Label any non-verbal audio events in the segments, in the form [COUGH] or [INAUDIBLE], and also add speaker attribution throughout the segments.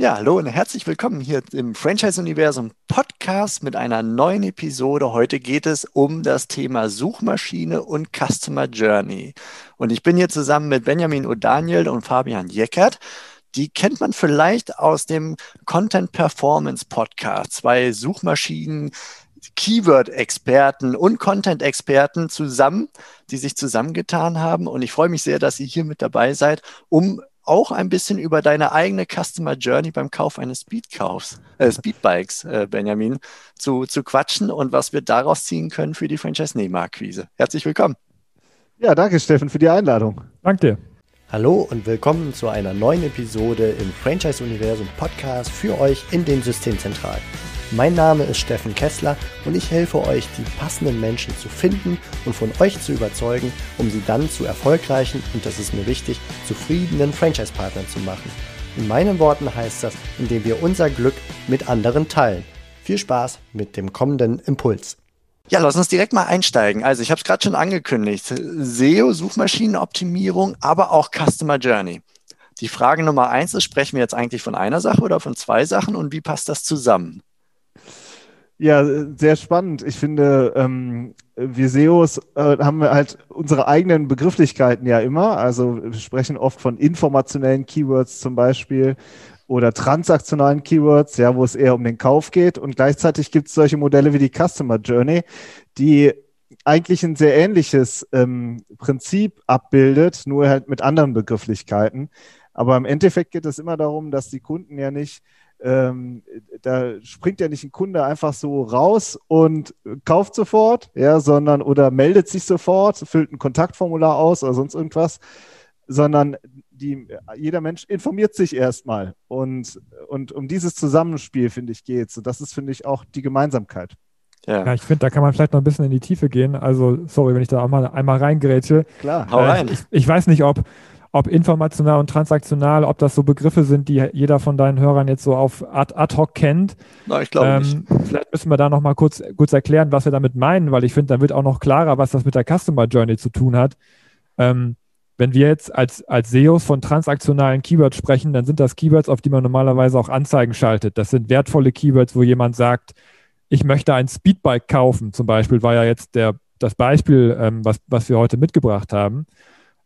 Speaker 1: Ja, hallo und herzlich willkommen hier im Franchise-Universum Podcast mit einer neuen Episode. Heute geht es um das Thema Suchmaschine und Customer Journey. Und ich bin hier zusammen mit Benjamin O'Daniel und Fabian Jeckert. Die kennt man vielleicht aus dem Content Performance Podcast. Zwei Suchmaschinen, Keyword-Experten und Content-Experten zusammen, die sich zusammengetan haben. Und ich freue mich sehr, dass ihr hier mit dabei seid, um auch ein bisschen über deine eigene Customer Journey beim Kauf eines Speedkaufs, äh, Speedbikes, äh, Benjamin, zu, zu quatschen und was wir daraus ziehen können für die Franchise-Nehmer-Akquise. Herzlich willkommen.
Speaker 2: Ja, danke Steffen für die Einladung.
Speaker 1: Danke dir. Hallo und willkommen zu einer neuen Episode im Franchise-Universum Podcast für euch in den Systemzentralen. Mein Name ist Steffen Kessler und ich helfe euch, die passenden Menschen zu finden und von euch zu überzeugen, um sie dann zu erfolgreichen und das ist mir wichtig, zufriedenen Franchise-Partnern zu machen. In meinen Worten heißt das, indem wir unser Glück mit anderen teilen. Viel Spaß mit dem kommenden Impuls. Ja, lass uns direkt mal einsteigen. Also ich habe es gerade schon angekündigt. SEO, Suchmaschinenoptimierung, aber auch Customer Journey. Die Frage Nummer eins ist, sprechen wir jetzt eigentlich von einer Sache oder von zwei Sachen und wie passt das zusammen?
Speaker 2: Ja, sehr spannend. Ich finde, ähm, wir SEOs äh, haben halt unsere eigenen Begrifflichkeiten ja immer. Also wir sprechen oft von informationellen Keywords zum Beispiel oder transaktionalen Keywords, ja, wo es eher um den Kauf geht. Und gleichzeitig gibt es solche Modelle wie die Customer Journey, die eigentlich ein sehr ähnliches ähm, Prinzip abbildet, nur halt mit anderen Begrifflichkeiten. Aber im Endeffekt geht es immer darum, dass die Kunden ja nicht ähm, da springt ja nicht ein Kunde einfach so raus und kauft sofort, ja, sondern oder meldet sich sofort, füllt ein Kontaktformular aus oder sonst irgendwas, sondern die, jeder Mensch informiert sich erstmal. Und, und um dieses Zusammenspiel, finde ich, geht es. Und das ist, finde ich, auch die Gemeinsamkeit.
Speaker 3: Ja. ja, ich finde, da kann man vielleicht noch ein bisschen in die Tiefe gehen. Also, sorry, wenn ich da auch mal einmal reingrätsche.
Speaker 2: Klar,
Speaker 3: hau rein. Äh, ich, ich, weiß nicht, ob, ob informational und transaktional, ob das so Begriffe sind, die jeder von deinen Hörern jetzt so auf ad, ad hoc kennt.
Speaker 1: Na, ich glaube ähm, nicht.
Speaker 3: Vielleicht müssen wir da noch mal kurz, kurz erklären, was wir damit meinen, weil ich finde, dann wird auch noch klarer, was das mit der Customer Journey zu tun hat. Ähm, wenn wir jetzt als, als SEOs von transaktionalen Keywords sprechen, dann sind das Keywords, auf die man normalerweise auch Anzeigen schaltet. Das sind wertvolle Keywords, wo jemand sagt, ich möchte ein Speedbike kaufen, zum Beispiel, war ja jetzt der, das Beispiel, ähm, was, was wir heute mitgebracht haben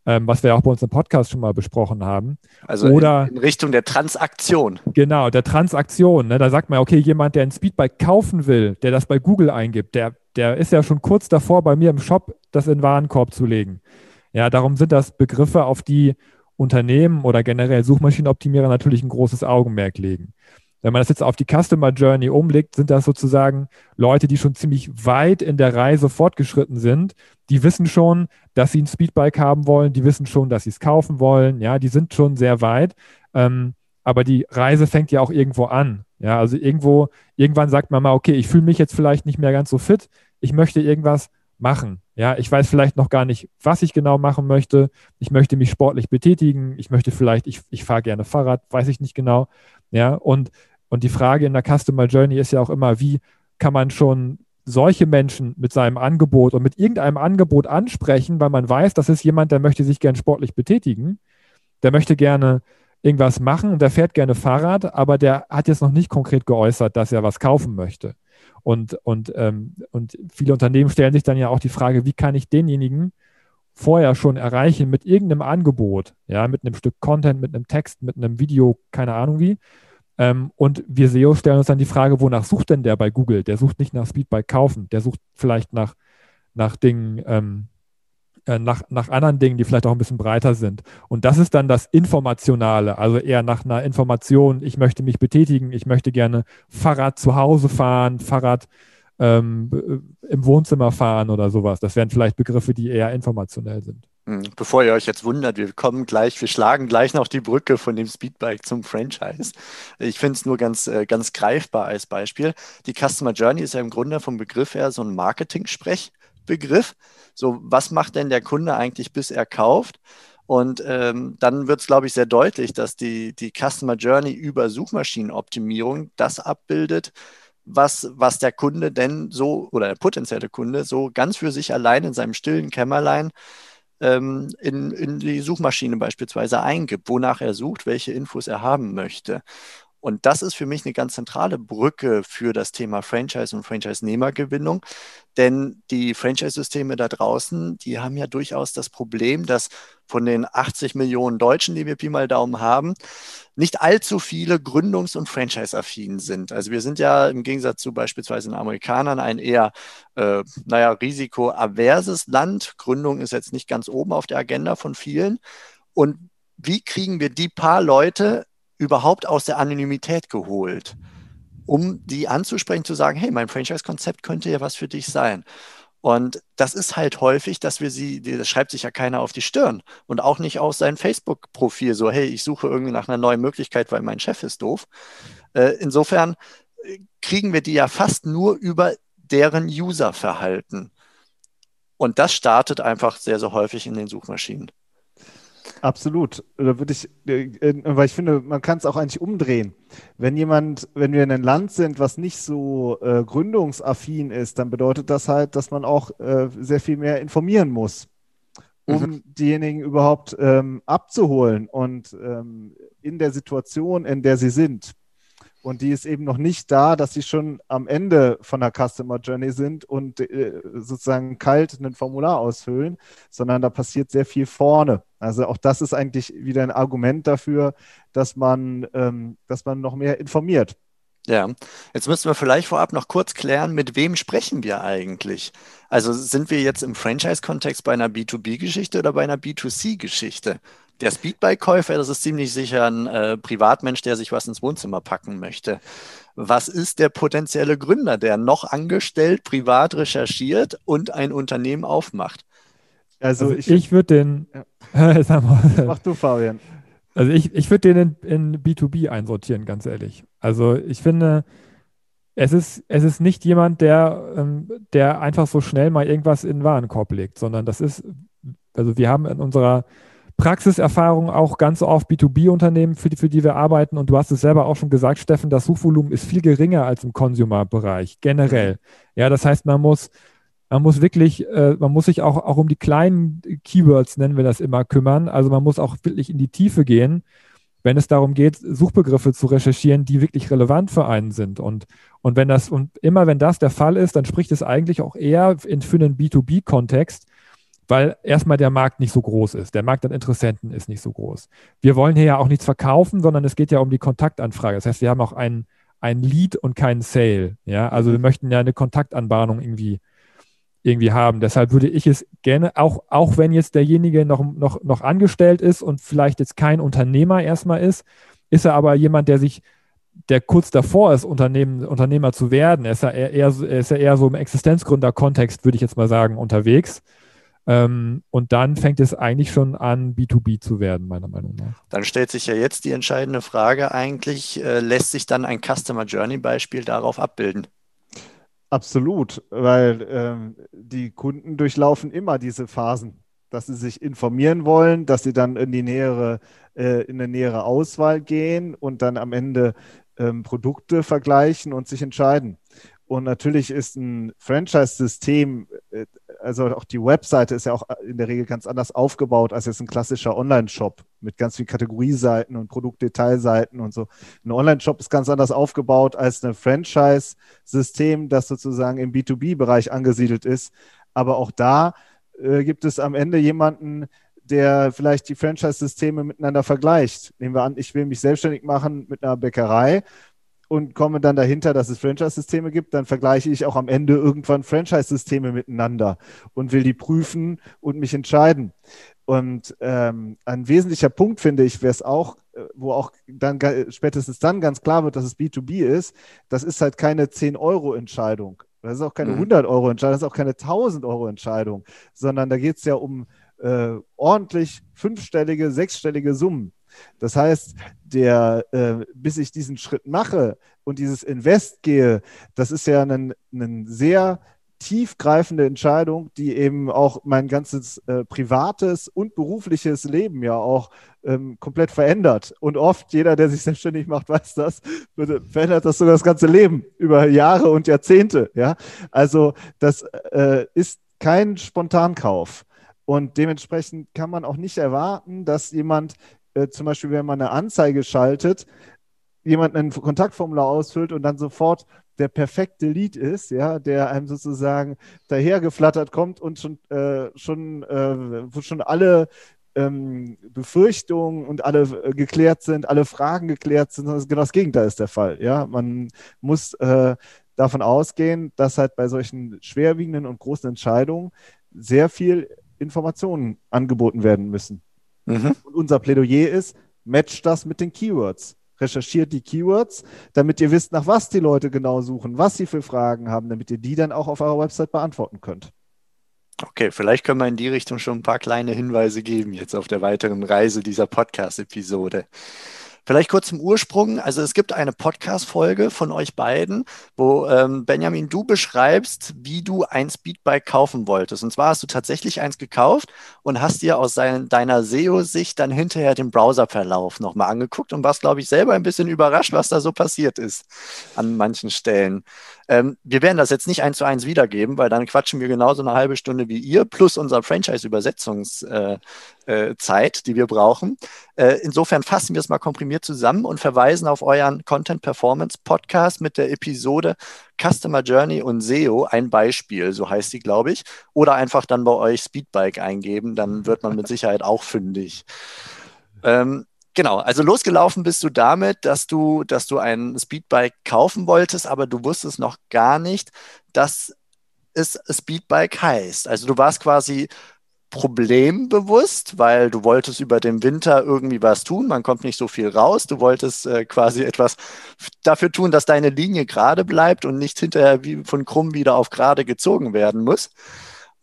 Speaker 3: ähm, was wir auch bei uns im Podcast schon mal besprochen haben.
Speaker 1: Also Oder, in, in Richtung der Transaktion.
Speaker 3: Genau, der Transaktion. Ne? Da sagt man, okay, jemand, der ein Speedbike kaufen will, der das bei Google eingibt, der, der ist ja schon kurz davor, bei mir im Shop das in Warenkorb zu legen. Ja, darum sind das Begriffe, auf die Unternehmen oder generell Suchmaschinenoptimierer natürlich ein großes Augenmerk legen. Wenn man das jetzt auf die Customer Journey umlegt, sind das sozusagen Leute, die schon ziemlich weit in der Reise fortgeschritten sind. Die wissen schon, dass sie ein Speedbike haben wollen. Die wissen schon, dass sie es kaufen wollen. Ja, die sind schon sehr weit. Ähm, aber die Reise fängt ja auch irgendwo an. Ja, also irgendwo, irgendwann sagt man mal, okay, ich fühle mich jetzt vielleicht nicht mehr ganz so fit. Ich möchte irgendwas machen. Ja, ich weiß vielleicht noch gar nicht, was ich genau machen möchte. Ich möchte mich sportlich betätigen. Ich möchte vielleicht, ich, ich fahre gerne Fahrrad, weiß ich nicht genau. Ja, und und die Frage in der Customer Journey ist ja auch immer, wie kann man schon solche Menschen mit seinem Angebot und mit irgendeinem Angebot ansprechen, weil man weiß, das ist jemand, der möchte sich gern sportlich betätigen, der möchte gerne irgendwas machen und der fährt gerne Fahrrad, aber der hat jetzt noch nicht konkret geäußert, dass er was kaufen möchte. Und, und, ähm, und viele Unternehmen stellen sich dann ja auch die Frage, wie kann ich denjenigen vorher schon erreichen mit irgendeinem Angebot, ja, mit einem Stück Content, mit einem Text, mit einem Video, keine Ahnung wie, ähm, und wir SEO stellen uns dann die Frage, wonach sucht denn der bei Google? Der sucht nicht nach Speedbike kaufen, der sucht vielleicht nach, nach Dingen, ähm, äh, nach, nach anderen Dingen, die vielleicht auch ein bisschen breiter sind. Und das ist dann das Informationale, also eher nach einer Information, ich möchte mich betätigen, ich möchte gerne Fahrrad zu Hause fahren, Fahrrad ähm, im Wohnzimmer fahren oder sowas. Das wären vielleicht Begriffe, die eher informationell sind.
Speaker 1: Hm, bevor ihr euch jetzt wundert, wir kommen gleich, wir schlagen gleich noch die Brücke von dem Speedbike zum Franchise. Ich finde es nur ganz, äh, ganz greifbar als Beispiel. Die Customer Journey ist ja im Grunde vom Begriff her so ein Marketing-Sprechbegriff. So, was macht denn der Kunde eigentlich, bis er kauft? Und ähm, dann wird es, glaube ich, sehr deutlich, dass die, die Customer Journey über Suchmaschinenoptimierung das abbildet, was, was der Kunde denn so oder der potenzielle Kunde so ganz für sich allein in seinem stillen Kämmerlein ähm, in, in die Suchmaschine beispielsweise eingibt, wonach er sucht, welche Infos er haben möchte. Und das ist für mich eine ganz zentrale Brücke für das Thema Franchise und Franchise-Nehmergewinnung. Denn die Franchise-Systeme da draußen, die haben ja durchaus das Problem, dass von den 80 Millionen Deutschen, die wir Pi mal Daumen haben, nicht allzu viele gründungs- und franchise-affin sind. Also wir sind ja im Gegensatz zu beispielsweise den Amerikanern ein eher, äh, naja, risikoaverses Land. Gründung ist jetzt nicht ganz oben auf der Agenda von vielen. Und wie kriegen wir die paar Leute überhaupt aus der Anonymität geholt, um die anzusprechen, zu sagen, hey, mein Franchise-Konzept könnte ja was für dich sein. Und das ist halt häufig, dass wir sie, das schreibt sich ja keiner auf die Stirn und auch nicht aus seinem Facebook-Profil so, hey, ich suche irgendwie nach einer neuen Möglichkeit, weil mein Chef ist doof. Äh, insofern äh, kriegen wir die ja fast nur über deren User-Verhalten. Und das startet einfach sehr, sehr häufig in den Suchmaschinen.
Speaker 2: Absolut. Da würde ich, äh, weil ich finde, man kann es auch eigentlich umdrehen. Wenn jemand, wenn wir in einem Land sind, was nicht so äh, gründungsaffin ist, dann bedeutet das halt, dass man auch äh, sehr viel mehr informieren muss, um mhm. diejenigen überhaupt ähm, abzuholen und ähm, in der Situation, in der sie sind. Und die ist eben noch nicht da, dass sie schon am Ende von der Customer Journey sind und äh, sozusagen kalt ein Formular ausfüllen, sondern da passiert sehr viel vorne. Also auch das ist eigentlich wieder ein Argument dafür, dass man, ähm, dass man noch mehr informiert.
Speaker 1: Ja, jetzt müssen wir vielleicht vorab noch kurz klären, mit wem sprechen wir eigentlich? Also sind wir jetzt im Franchise-Kontext bei einer B2B-Geschichte oder bei einer B2C-Geschichte? Der Speedbike-Käufer, das ist ziemlich sicher ein äh, Privatmensch, der sich was ins Wohnzimmer packen möchte. Was ist der potenzielle Gründer, der noch angestellt, privat recherchiert und ein Unternehmen aufmacht?
Speaker 3: Also, also ich, ich würde den. Ja. [LAUGHS] Mach du, Fabian. Also ich, ich würde den in, in, B2B einsortieren, ganz ehrlich. Also ich finde, es ist, es ist nicht jemand, der, ähm, der einfach so schnell mal irgendwas in den Warenkorb legt, sondern das ist, also wir haben in unserer Praxiserfahrung auch ganz oft B2B-Unternehmen, für die, für die wir arbeiten. Und du hast es selber auch schon gesagt, Steffen, das Suchvolumen ist viel geringer als im Consumer-Bereich generell. Ja, das heißt, man muss, man muss wirklich, äh, man muss sich auch, auch um die kleinen Keywords, nennen wir das immer, kümmern. Also man muss auch wirklich in die Tiefe gehen, wenn es darum geht, Suchbegriffe zu recherchieren, die wirklich relevant für einen sind. Und, und wenn das, und immer wenn das der Fall ist, dann spricht es eigentlich auch eher in, für einen B2B-Kontext, weil erstmal der Markt nicht so groß ist. Der Markt an Interessenten ist nicht so groß. Wir wollen hier ja auch nichts verkaufen, sondern es geht ja um die Kontaktanfrage. Das heißt, wir haben auch ein, ein Lead und keinen Sale. Ja, also wir möchten ja eine Kontaktanbahnung irgendwie, irgendwie haben. Deshalb würde ich es gerne, auch, auch wenn jetzt derjenige noch, noch, noch angestellt ist und vielleicht jetzt kein Unternehmer erstmal ist, ist er aber jemand, der sich der kurz davor ist, Unternehmen, Unternehmer zu werden, er ist ja eher, er ist ja eher so im Existenzgründer-Kontext, würde ich jetzt mal sagen, unterwegs. Ähm, und dann fängt es eigentlich schon an, B2B zu werden, meiner Meinung nach.
Speaker 1: Dann stellt sich ja jetzt die entscheidende Frage eigentlich, äh, lässt sich dann ein Customer Journey Beispiel darauf abbilden?
Speaker 2: Absolut, weil ähm, die Kunden durchlaufen immer diese Phasen, dass sie sich informieren wollen, dass sie dann in die nähere, äh, in eine nähere Auswahl gehen und dann am Ende ähm, Produkte vergleichen und sich entscheiden. Und natürlich ist ein Franchise-System, äh, also auch die Webseite ist ja auch in der Regel ganz anders aufgebaut als jetzt ein klassischer Online-Shop mit ganz vielen Kategorieseiten und Produktdetailseiten und so. Ein Online-Shop ist ganz anders aufgebaut als ein Franchise-System, das sozusagen im B2B-Bereich angesiedelt ist. Aber auch da äh, gibt es am Ende jemanden, der vielleicht die Franchise-Systeme miteinander vergleicht. Nehmen wir an, ich will mich selbstständig machen mit einer Bäckerei und komme dann dahinter, dass es Franchise-Systeme gibt, dann vergleiche ich auch am Ende irgendwann Franchise-Systeme miteinander und will die prüfen und mich entscheiden. Und ähm, ein wesentlicher Punkt finde ich, wäre es auch, äh, wo auch dann spätestens dann ganz klar wird, dass es B2B ist, das ist halt keine 10-Euro-Entscheidung. Das ist auch keine mhm. 100-Euro-Entscheidung, das ist auch keine 1000-Euro-Entscheidung, sondern da geht es ja um äh, ordentlich fünfstellige, sechsstellige Summen. Das heißt, der, äh, bis ich diesen Schritt mache und dieses Invest gehe, das ist ja eine sehr tiefgreifende Entscheidung, die eben auch mein ganzes äh, privates und berufliches Leben ja auch ähm, komplett verändert. Und oft, jeder, der sich selbstständig macht, weiß das, verändert das sogar das ganze Leben über Jahre und Jahrzehnte. Ja? Also das äh, ist kein Spontankauf. Und dementsprechend kann man auch nicht erwarten, dass jemand äh, zum Beispiel, wenn man eine Anzeige schaltet, jemand ein Kontaktformular ausfüllt und dann sofort der perfekte Lead ist, ja, der einem sozusagen dahergeflattert kommt und schon, äh, schon, äh, wo schon alle ähm, Befürchtungen und alle äh, geklärt sind, alle Fragen geklärt sind, sondern genau das Gegenteil ist der Fall. Ja, man muss äh, davon ausgehen, dass halt bei solchen schwerwiegenden und großen Entscheidungen sehr viel Informationen angeboten werden müssen. Mhm. Und unser Plädoyer ist, match das mit den Keywords. Recherchiert die Keywords, damit ihr wisst, nach was die Leute genau suchen, was sie für Fragen haben, damit ihr die dann auch auf eurer Website beantworten könnt.
Speaker 1: Okay, vielleicht können wir in die Richtung schon ein paar kleine Hinweise geben jetzt auf der weiteren Reise dieser Podcast-Episode. Vielleicht kurz zum Ursprung. Also es gibt eine Podcast-Folge von euch beiden, wo ähm, Benjamin, du beschreibst, wie du ein Speedbike kaufen wolltest. Und zwar hast du tatsächlich eins gekauft und hast dir aus sein, deiner SEO-Sicht dann hinterher den Browserverlauf nochmal angeguckt und warst, glaube ich, selber ein bisschen überrascht, was da so passiert ist an manchen Stellen. Ähm, wir werden das jetzt nicht eins zu eins wiedergeben, weil dann quatschen wir genauso eine halbe Stunde wie ihr, plus unser Franchise-Übersetzungszeit, äh, äh, die wir brauchen. Äh, insofern fassen wir es mal komprimiert zusammen und verweisen auf euren Content Performance Podcast mit der Episode Customer Journey und SEO, ein Beispiel, so heißt sie, glaube ich. Oder einfach dann bei euch Speedbike eingeben, dann wird man mit Sicherheit auch fündig. Ähm, Genau, also losgelaufen bist du damit, dass du, dass du ein Speedbike kaufen wolltest, aber du wusstest noch gar nicht, dass es Speedbike heißt. Also du warst quasi problembewusst, weil du wolltest über den Winter irgendwie was tun. Man kommt nicht so viel raus. Du wolltest äh, quasi etwas dafür tun, dass deine Linie gerade bleibt und nicht hinterher wie von krumm wieder auf gerade gezogen werden muss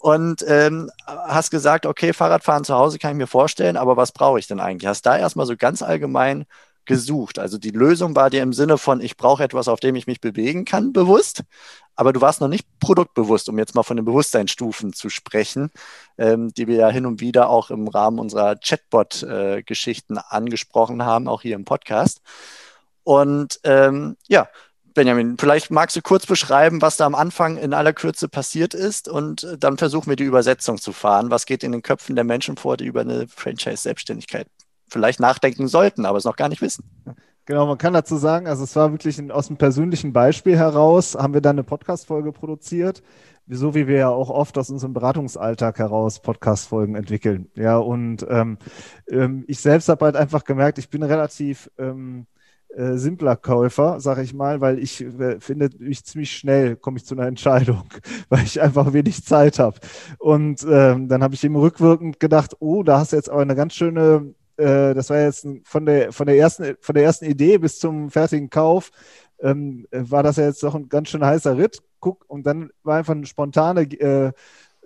Speaker 1: und ähm, hast gesagt, okay, Fahrradfahren zu Hause kann ich mir vorstellen, aber was brauche ich denn eigentlich? Hast da erstmal so ganz allgemein gesucht. Also die Lösung war dir im Sinne von, ich brauche etwas, auf dem ich mich bewegen kann, bewusst, aber du warst noch nicht produktbewusst, um jetzt mal von den Bewusstseinsstufen zu sprechen, ähm, die wir ja hin und wieder auch im Rahmen unserer Chatbot-Geschichten äh, angesprochen haben, auch hier im Podcast. Und ähm, ja, Benjamin, vielleicht magst du kurz beschreiben, was da am Anfang in aller Kürze passiert ist und äh, dann versuchen wir die Übersetzung zu fahren. Was geht in den Köpfen der Menschen vor, die über eine Franchise-Selbstständigkeit vielleicht nachdenken sollten, aber es noch gar nicht wissen?
Speaker 2: Genau, man kann dazu sagen, also es war wirklich aus einem persönlichen Beispiel heraus, haben wir dann eine Podcast-Folge produziert, so wie wir ja auch oft aus unserem Beratungsalltag heraus Podcast-Folgen entwickeln. Ja, und ähm, ähm ich selbst habe halt einfach gemerkt, ich bin relativ ähm, äh, simpler Käufer, sage ich mal, weil ich äh, finde, ich ziemlich schnell komme ich zu einer Entscheidung, [LAUGHS] weil ich einfach wenig Zeit habe. Und ähm, dann habe ich eben rückwirkend gedacht, oh, da hast du jetzt aber eine ganz schöne, äh, das war jetzt von der von der ersten von der ersten Idee bis zum fertigen Kauf ähm, war das ja jetzt doch ein ganz schön heißer Ritt. Guck und dann war einfach ein spontane äh,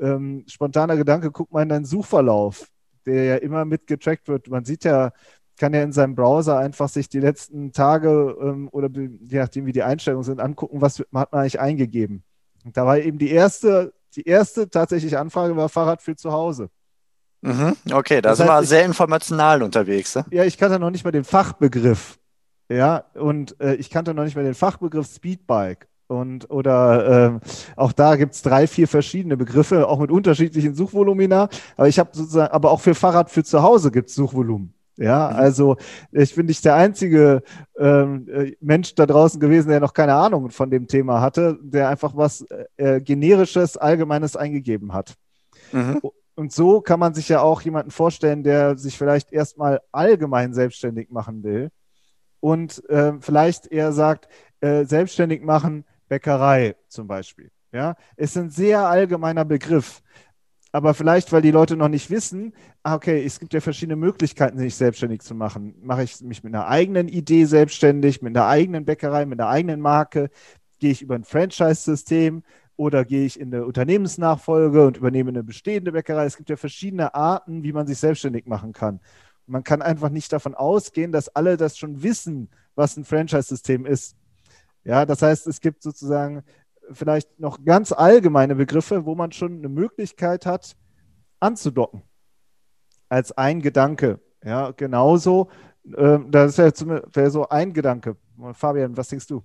Speaker 2: ähm, spontaner Gedanke, guck mal in deinen Suchverlauf, der ja immer mitgetrackt wird. Man sieht ja kann ja in seinem Browser einfach sich die letzten Tage ähm, oder je nachdem, wie die Einstellungen sind, angucken, was hat man eigentlich eingegeben. Und da war eben die erste, die erste tatsächliche Anfrage war Fahrrad für zu Hause.
Speaker 1: Mhm, okay, da das sind wir sehr informational unterwegs. Ne?
Speaker 2: Ja, ich kannte noch nicht mal den Fachbegriff. Ja, und äh, ich kannte noch nicht mal den Fachbegriff Speedbike. Und oder äh, auch da gibt es drei, vier verschiedene Begriffe, auch mit unterschiedlichen Suchvolumina. Aber ich habe sozusagen, aber auch für Fahrrad für zu Hause gibt es Suchvolumen. Ja, mhm. also ich bin nicht der einzige ähm, äh, Mensch da draußen gewesen, der noch keine Ahnung von dem Thema hatte, der einfach was äh, generisches, allgemeines eingegeben hat. Mhm. Und so kann man sich ja auch jemanden vorstellen, der sich vielleicht erstmal allgemein selbstständig machen will und äh, vielleicht eher sagt, äh, selbstständig machen, Bäckerei zum Beispiel. Ja, ist ein sehr allgemeiner Begriff aber vielleicht, weil die Leute noch nicht wissen, ah, okay, es gibt ja verschiedene Möglichkeiten, sich selbstständig zu machen. Mache ich mich mit einer eigenen Idee selbstständig, mit einer eigenen Bäckerei, mit einer eigenen Marke? Gehe ich über ein Franchise-System oder gehe ich in eine Unternehmensnachfolge und übernehme eine bestehende Bäckerei? Es gibt ja verschiedene Arten, wie man sich selbstständig machen kann. Man kann einfach nicht davon ausgehen, dass alle das schon wissen, was ein Franchise-System ist. Ja, das heißt, es gibt sozusagen vielleicht noch ganz allgemeine Begriffe, wo man schon eine Möglichkeit hat, anzudocken. Als ein Gedanke. Ja, genauso. Äh, das wäre wär so ein Gedanke. Fabian, was denkst du?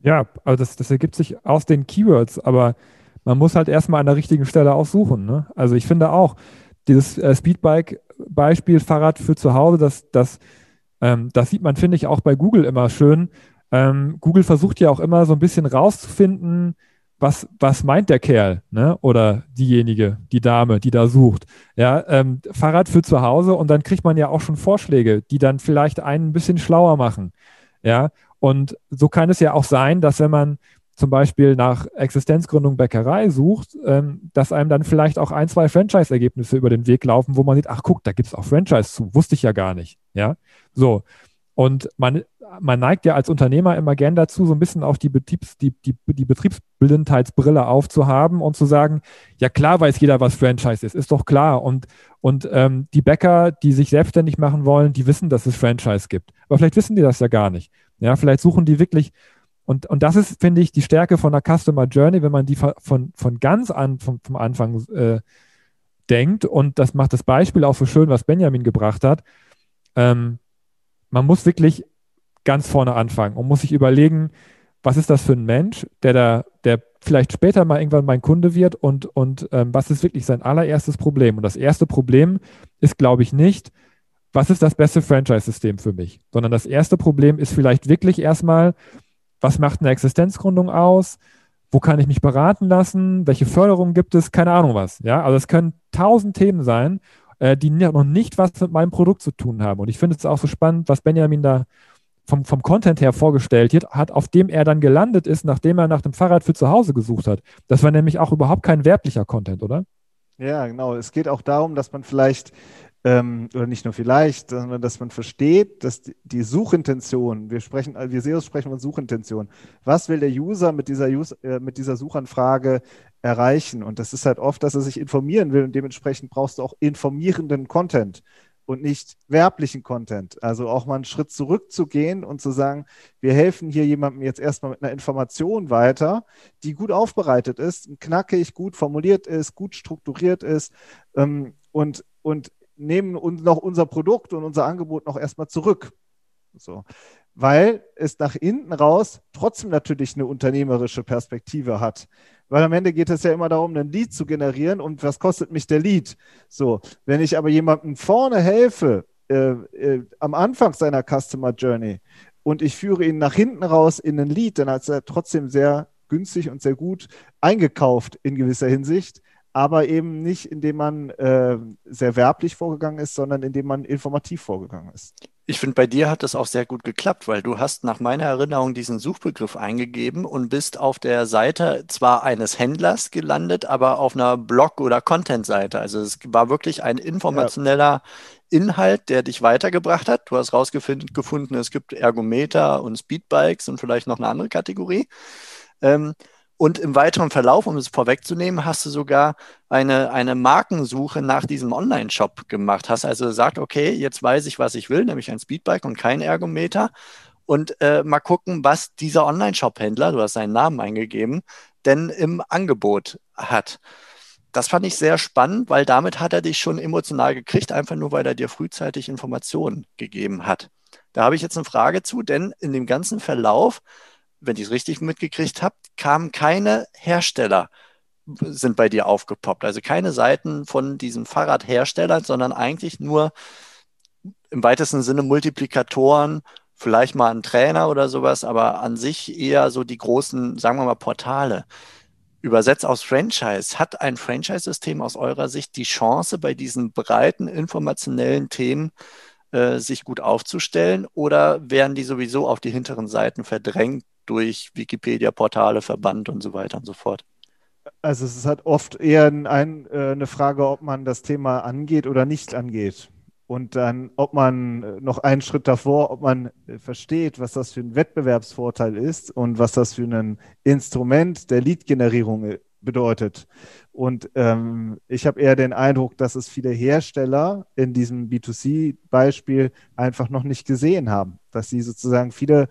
Speaker 3: Ja, also das, das ergibt sich aus den Keywords, aber man muss halt erstmal an der richtigen Stelle auch suchen. Ne? Also ich finde auch, dieses äh, Speedbike-Beispiel Fahrrad für zu Hause, das, das Ähm, das sieht man, finde ich, auch bei Google immer schön. Ähm, Google versucht ja auch immer so ein bisschen rauszufinden, was, was meint der Kerl ne? oder diejenige, die Dame, die da sucht. Ja, ähm, Fahrrad für zu Hause und dann kriegt man ja auch schon Vorschläge, die dann vielleicht einen ein bisschen schlauer machen. Ja, und so kann es ja auch sein, dass wenn man zum Beispiel nach Existenzgründung Bäckerei sucht, ähm, dass einem dann vielleicht auch ein, zwei Franchise-Ergebnisse über den Weg laufen, wo man sieht, ach guck, da gibt es auch Franchise zu, wusste ich ja gar nicht. Ja, so. Und man, man neigt ja als Unternehmer immer gern dazu, so ein bisschen auch die, Betriebs, die, die, die Betriebsbildendheitsbrille aufzuhaben und zu sagen, ja klar weiß jeder, was Franchise ist, ist doch klar. Und, und ähm, die Bäcker, die sich selbstständig machen wollen, die wissen, dass es Franchise gibt. Aber vielleicht wissen die das ja gar nicht. Ja, vielleicht suchen die wirklich und, und das ist, finde ich, die Stärke von der Customer Journey, wenn man die von, von ganz an, vom, vom Anfang äh, denkt. Und das macht das Beispiel auch so schön, was Benjamin gebracht hat. Ähm, man muss wirklich ganz vorne anfangen und muss sich überlegen, was ist das für ein Mensch, der da, der vielleicht später mal irgendwann mein Kunde wird und, und ähm, was ist wirklich sein allererstes Problem? Und das erste Problem ist, glaube ich, nicht, was ist das beste Franchise-System für mich, sondern das erste Problem ist vielleicht wirklich erstmal, was macht eine Existenzgründung aus? Wo kann ich mich beraten lassen? Welche Förderung gibt es? Keine Ahnung was. Ja, also es können tausend Themen sein, äh, die noch nicht was mit meinem Produkt zu tun haben. Und ich finde es auch so spannend, was Benjamin da vom, vom Content her vorgestellt hat, auf dem er dann gelandet ist, nachdem er nach dem Fahrrad für zu Hause gesucht hat. Das war nämlich auch überhaupt kein werblicher Content, oder?
Speaker 2: Ja, genau. Es geht auch darum, dass man vielleicht ähm, oder nicht nur vielleicht, sondern dass man versteht, dass die Suchintention, wir sprechen, wir SEOs sprechen von Suchintention. Was will der User mit dieser, User, äh, mit dieser Suchanfrage erreichen? Und das ist halt oft, dass er sich informieren will und dementsprechend brauchst du auch informierenden Content und nicht werblichen Content. Also auch mal einen Schritt zurückzugehen und zu sagen, wir helfen hier jemandem jetzt erstmal mit einer Information weiter, die gut aufbereitet ist, knackig, gut formuliert ist, gut strukturiert ist ähm, und, und nehmen uns noch unser Produkt und unser Angebot noch erstmal zurück. So. Weil es nach hinten raus trotzdem natürlich eine unternehmerische Perspektive hat. Weil am Ende geht es ja immer darum, einen Lead zu generieren und was kostet mich der Lead? So, wenn ich aber jemandem vorne helfe, äh, äh, am Anfang seiner Customer Journey und ich führe ihn nach hinten raus in einen Lead, dann ist er trotzdem sehr günstig und sehr gut eingekauft in gewisser Hinsicht aber eben nicht, indem man äh, sehr werblich vorgegangen ist, sondern indem man informativ vorgegangen ist.
Speaker 1: Ich finde, bei dir hat das auch sehr gut geklappt, weil du hast nach meiner Erinnerung diesen Suchbegriff eingegeben und bist auf der Seite zwar eines Händlers gelandet, aber auf einer Blog- oder Content-Seite. Also es war wirklich ein informationeller ja. Inhalt, der dich weitergebracht hat. Du hast rausgefunden, es gibt Ergometer und Speedbikes und vielleicht noch eine andere Kategorie. Ähm, und im weiteren Verlauf, um es vorwegzunehmen, hast du sogar eine, eine Markensuche nach diesem Online-Shop gemacht. Hast also gesagt, okay, jetzt weiß ich, was ich will, nämlich ein Speedbike und kein Ergometer. Und äh, mal gucken, was dieser Online-Shop-Händler, du hast seinen Namen eingegeben, denn im Angebot hat. Das fand ich sehr spannend, weil damit hat er dich schon emotional gekriegt, einfach nur, weil er dir frühzeitig Informationen gegeben hat. Da habe ich jetzt eine Frage zu, denn in dem ganzen Verlauf wenn ich es richtig mitgekriegt habe, kamen keine Hersteller sind bei dir aufgepoppt. Also keine Seiten von diesen Fahrradherstellern, sondern eigentlich nur im weitesten Sinne Multiplikatoren, vielleicht mal ein Trainer oder sowas, aber an sich eher so die großen, sagen wir mal, Portale. Übersetzt aus Franchise. Hat ein Franchise-System aus eurer Sicht die Chance, bei diesen breiten informationellen Themen äh, sich gut aufzustellen oder werden die sowieso auf die hinteren Seiten verdrängt durch Wikipedia-Portale verbannt und so weiter und so fort.
Speaker 2: Also es ist halt oft eher ein, äh, eine Frage, ob man das Thema angeht oder nicht angeht. Und dann, ob man äh, noch einen Schritt davor, ob man äh, versteht, was das für ein Wettbewerbsvorteil ist und was das für ein Instrument der Lead-Generierung bedeutet. Und ähm, ich habe eher den Eindruck, dass es viele Hersteller in diesem B2C-Beispiel einfach noch nicht gesehen haben, dass sie sozusagen viele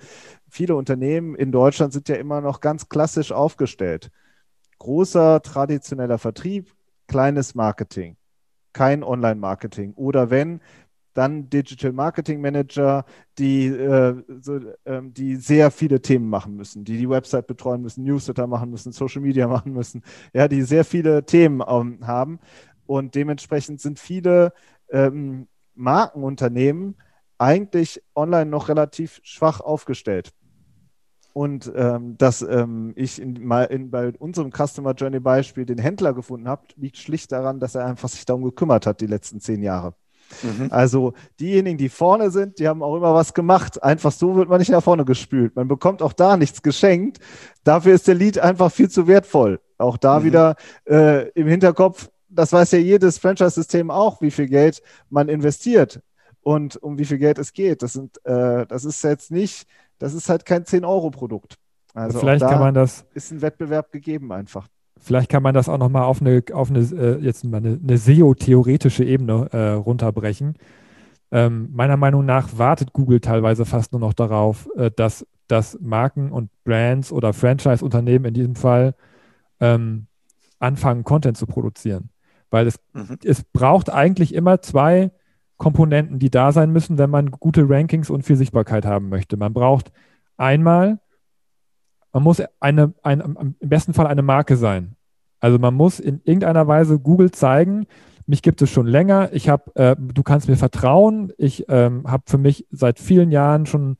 Speaker 2: viele Unternehmen in Deutschland sind ja immer noch ganz klassisch aufgestellt. Großer traditioneller Vertrieb, kleines Marketing, kein Online-Marketing. Oder wenn, dann Digital Marketing Manager, die, äh, so, äh, die sehr viele Themen machen müssen, die die Website betreuen müssen, Newsletter machen müssen, Social Media [LAUGHS] machen müssen, ja, die sehr viele Themen ähm, haben. Und dementsprechend sind viele ähm, Markenunternehmen eigentlich online noch relativ schwach aufgestellt. Und ähm, dass ähm, ich in, mal in, bei unserem Customer Journey Beispiel den Händler gefunden habe, liegt schlicht daran, dass er einfach sich darum gekümmert hat die letzten zehn Jahre. Mhm. Also diejenigen, die vorne sind, die haben auch immer was gemacht. Einfach so wird man nicht nach vorne gespült. Man bekommt auch da nichts geschenkt. Dafür ist der Lead einfach viel zu wertvoll. Auch da mhm. wieder äh, im Hinterkopf, das weiß ja jedes Franchise-System auch, wie viel Geld man investiert und um wie viel Geld es geht. Das, sind, äh, das ist jetzt nicht das ist halt kein 10-Euro-Produkt.
Speaker 3: Also vielleicht da kann man das.
Speaker 2: Ist ein Wettbewerb gegeben einfach.
Speaker 3: Vielleicht kann man das auch nochmal auf eine, auf eine, äh, jetzt mal eine, eine SEO-theoretische Ebene äh, runterbrechen. Ähm, meiner Meinung nach wartet Google teilweise fast nur noch darauf, äh, dass, dass Marken und Brands oder Franchise-Unternehmen in diesem Fall ähm, anfangen, Content zu produzieren. Weil es, mhm. es braucht eigentlich immer zwei Komponenten, die da sein müssen, wenn man gute Rankings und viel Sichtbarkeit haben möchte. Man braucht einmal, man muss eine, ein, im besten Fall eine Marke sein. Also man muss in irgendeiner Weise Google zeigen, mich gibt es schon länger, ich habe, äh, du kannst mir vertrauen, ich ähm, habe für mich seit vielen Jahren schon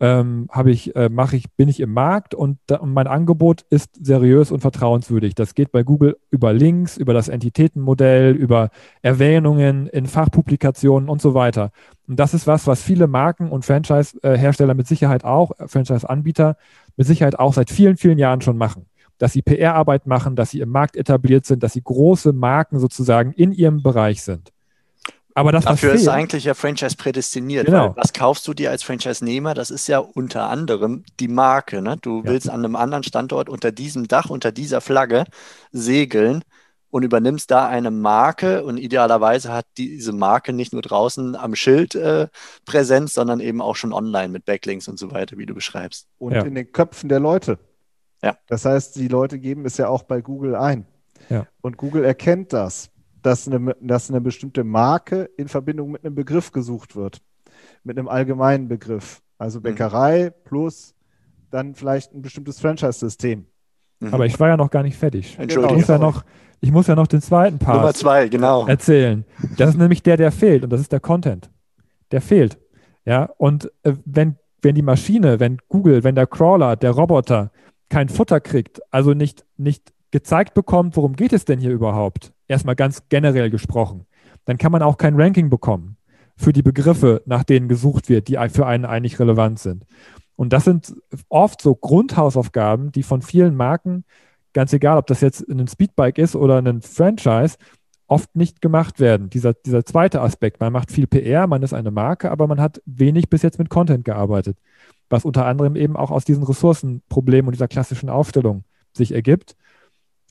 Speaker 3: ähm, habe ich, äh, mache ich, bin ich im Markt und, da, und, mein Angebot ist seriös und vertrauenswürdig. Das geht bei Google über Links, über das Entitätenmodell, über Erwähnungen in Fachpublikationen und so weiter. Und das ist was, was viele Marken und Franchise-Hersteller mit Sicherheit auch, äh, Franchise-Anbieter mit Sicherheit auch seit vielen, vielen Jahren schon machen. Dass sie PR-Arbeit machen, dass sie im Markt etabliert sind, dass sie große Marken sozusagen in ihrem Bereich sind. Aber das,
Speaker 1: Dafür ist eigentlich ja Franchise prädestiniert. Genau. was kaufst du dir als Franchise-Nehmer? Das ist ja unter anderem die Marke. Ne? Du ja. willst an einem anderen Standort unter diesem Dach, unter dieser Flagge segeln und übernimmst da eine Marke und idealerweise hat diese Marke nicht nur draußen am Schild äh, Präsenz, sondern eben auch schon online mit Backlinks und so weiter, wie du beschreibst.
Speaker 2: Und ja. in den Köpfen der Leute. Ja. Das heißt, die Leute geben es ja auch bei Google ein. Ja. Und Google erkennt das dass eine, dass eine bestimmte Marke in Verbindung mit einem Begriff gesucht wird, mit einem allgemeinen Begriff. Also mhm. Bäckerei mhm. plus dann vielleicht ein bestimmtes Franchise-System.
Speaker 3: Mhm. Aber ich war ja noch gar nicht fertig. Entschuldigung. Ich muss ja noch, ich muss ja noch den zweiten Part
Speaker 1: Nummer zwei, genau.
Speaker 3: erzählen. Das ist nämlich der, der fehlt und das ist der Content. Der fehlt. Ja, und äh, wenn, wenn die Maschine, wenn Google, wenn der Crawler, der Roboter kein Futter kriegt, also nicht, nicht gezeigt bekommt, worum geht es denn hier überhaupt, erstmal ganz generell gesprochen, dann kann man auch kein Ranking bekommen für die Begriffe, nach denen gesucht wird, die für einen eigentlich relevant sind. Und das sind oft so Grundhausaufgaben, die von vielen Marken, ganz egal, ob das jetzt ein Speedbike ist oder ein Franchise, oft nicht gemacht werden. Dieser, dieser zweite Aspekt, man macht viel PR, man ist eine Marke, aber man hat wenig bis jetzt mit Content gearbeitet, was unter anderem eben auch aus diesen Ressourcenproblemen und dieser klassischen Aufstellung sich ergibt.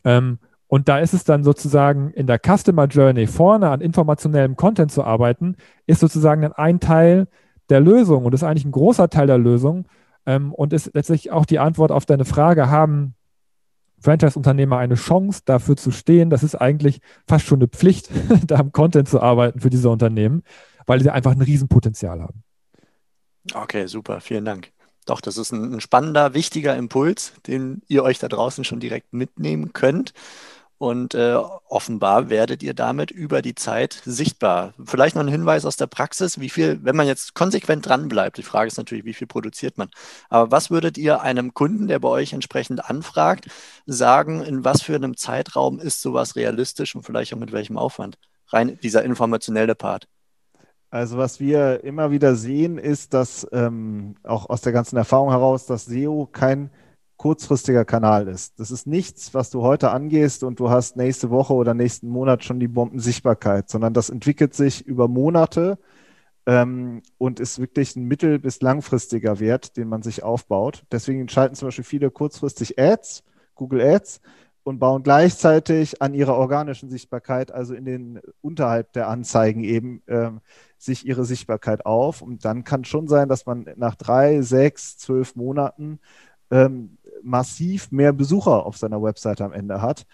Speaker 3: Ähm, und da ist es dann sozusagen in der Customer Journey vorne an informationellem Content zu arbeiten, ist sozusagen dann ein Teil der Lösung und ist eigentlich ein großer Teil der Lösung ähm, und ist letztlich auch die Antwort auf deine Frage, haben Franchise-Unternehmer eine Chance dafür zu stehen? Das ist eigentlich fast schon eine Pflicht, [LAUGHS] da am Content zu arbeiten für diese Unternehmen, weil sie einfach ein Riesenpotenzial haben.
Speaker 1: Okay, super, vielen Dank. Doch, das ist ein, ein spannender, wichtiger Impuls, den ihr euch da draußen schon direkt mitnehmen könnt. Und äh, offenbar werdet ihr damit über die Zeit sichtbar. Vielleicht noch ein Hinweis aus der Praxis, wie viel, wenn man jetzt konsequent dran bleibt, die Frage ist natürlich, wie viel produziert man. Aber was würdet ihr einem Kunden, der bei euch entsprechend anfragt, sagen, in was für einem Zeitraum ist sowas realistisch und vielleicht auch mit welchem Aufwand? Rein dieser informationelle Part.
Speaker 2: Also was wir immer wieder sehen, ist, dass ähm, auch aus der ganzen Erfahrung heraus, dass SEO kein kurzfristiger Kanal ist. Das ist nichts, was du heute angehst und du hast nächste Woche oder nächsten Monat schon die Bombensichtbarkeit, sondern das entwickelt sich über Monate ähm, und ist wirklich ein mittel- bis langfristiger Wert, den man sich aufbaut. Deswegen schalten zum Beispiel viele kurzfristig Ads, Google Ads, und bauen gleichzeitig an ihrer organischen Sichtbarkeit, also in den unterhalb der Anzeigen eben, ähm, sich ihre Sichtbarkeit auf. Und dann kann schon sein, dass man nach drei, sechs, zwölf Monaten ähm, massiv mehr Besucher auf seiner Webseite am Ende hat.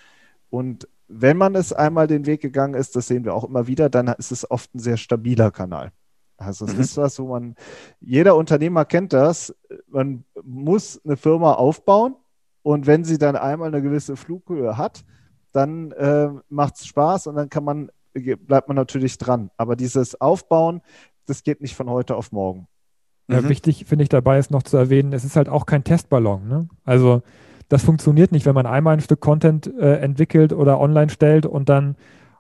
Speaker 2: Und wenn man es einmal den Weg gegangen ist, das sehen wir auch immer wieder, dann ist es oft ein sehr stabiler Kanal. Also es mhm. ist was, wo man, jeder Unternehmer kennt das, man muss eine Firma aufbauen und wenn sie dann einmal eine gewisse Flughöhe hat, dann äh, macht es Spaß und dann kann man bleibt man natürlich dran. Aber dieses Aufbauen das geht nicht von heute auf morgen.
Speaker 3: Ja, mhm. Wichtig finde ich dabei ist noch zu erwähnen, es ist halt auch kein Testballon. Ne? Also das funktioniert nicht, wenn man einmal ein Stück Content äh, entwickelt oder online stellt und dann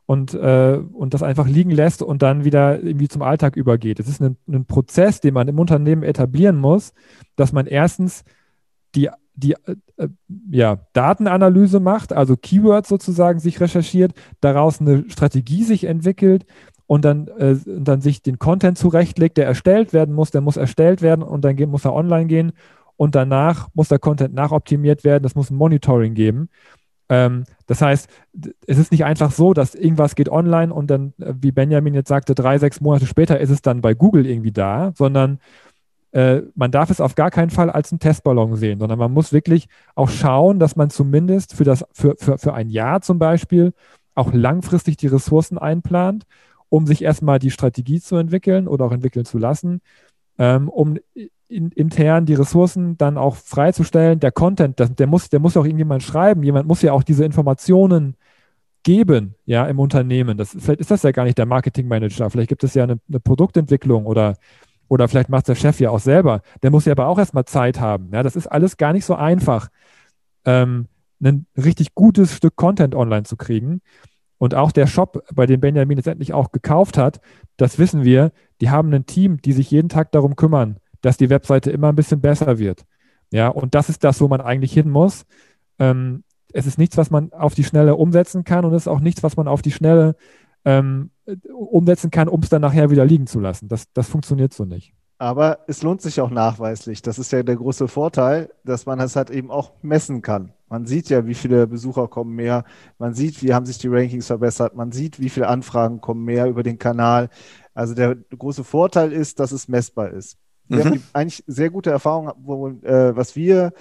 Speaker 3: und, äh, und das einfach liegen lässt und dann wieder irgendwie zum Alltag übergeht. Es ist ein, ein Prozess, den man im Unternehmen etablieren muss, dass man erstens die, die äh, äh, ja, Datenanalyse macht, also Keywords sozusagen sich recherchiert, daraus eine Strategie sich entwickelt und dann, äh, dann sich den Content zurechtlegt, der erstellt werden muss, der muss erstellt werden und dann muss er online gehen und danach muss der Content nachoptimiert werden, das muss ein Monitoring geben. Ähm, das heißt, es ist nicht einfach so, dass irgendwas geht online und dann, äh, wie Benjamin jetzt sagte, drei, sechs Monate später ist es dann bei Google irgendwie da, sondern äh, man darf es auf gar keinen Fall als einen Testballon sehen, sondern man muss wirklich auch schauen, dass man zumindest für, das, für, für, für ein Jahr zum Beispiel auch langfristig die Ressourcen einplant, um sich erstmal die Strategie zu entwickeln oder auch entwickeln zu lassen, ähm, um in, intern die Ressourcen dann auch freizustellen. Der Content, das, der, muss, der muss auch irgendjemand schreiben. Jemand muss ja auch diese Informationen geben, ja, im Unternehmen. Das, vielleicht ist das ja gar nicht der Marketingmanager. Vielleicht gibt es ja eine, eine Produktentwicklung oder, oder vielleicht macht der Chef ja auch selber. Der muss ja aber auch erstmal Zeit haben. Ja, das ist alles gar nicht so einfach, ähm, ein richtig gutes Stück Content online zu kriegen. Und auch der Shop, bei dem Benjamin letztendlich auch gekauft hat, das wissen wir, die haben ein Team, die sich jeden Tag darum kümmern, dass die Webseite immer ein bisschen besser wird. Ja, und das ist das, wo man eigentlich hin muss. Ähm, es ist nichts, was man auf die Schnelle umsetzen kann und es ist auch nichts, was man auf die Schnelle ähm, umsetzen kann, um es dann nachher wieder liegen zu lassen. Das, das funktioniert so nicht.
Speaker 2: Aber es lohnt sich auch nachweislich. Das ist ja der große Vorteil, dass man es halt eben auch messen kann. Man sieht ja, wie viele Besucher kommen mehr. Man sieht, wie haben sich die Rankings verbessert. Man sieht, wie viele Anfragen kommen mehr über den Kanal. Also der große Vorteil ist, dass es messbar ist. Wir mhm. haben eigentlich sehr gute Erfahrungen, wo, äh, was wir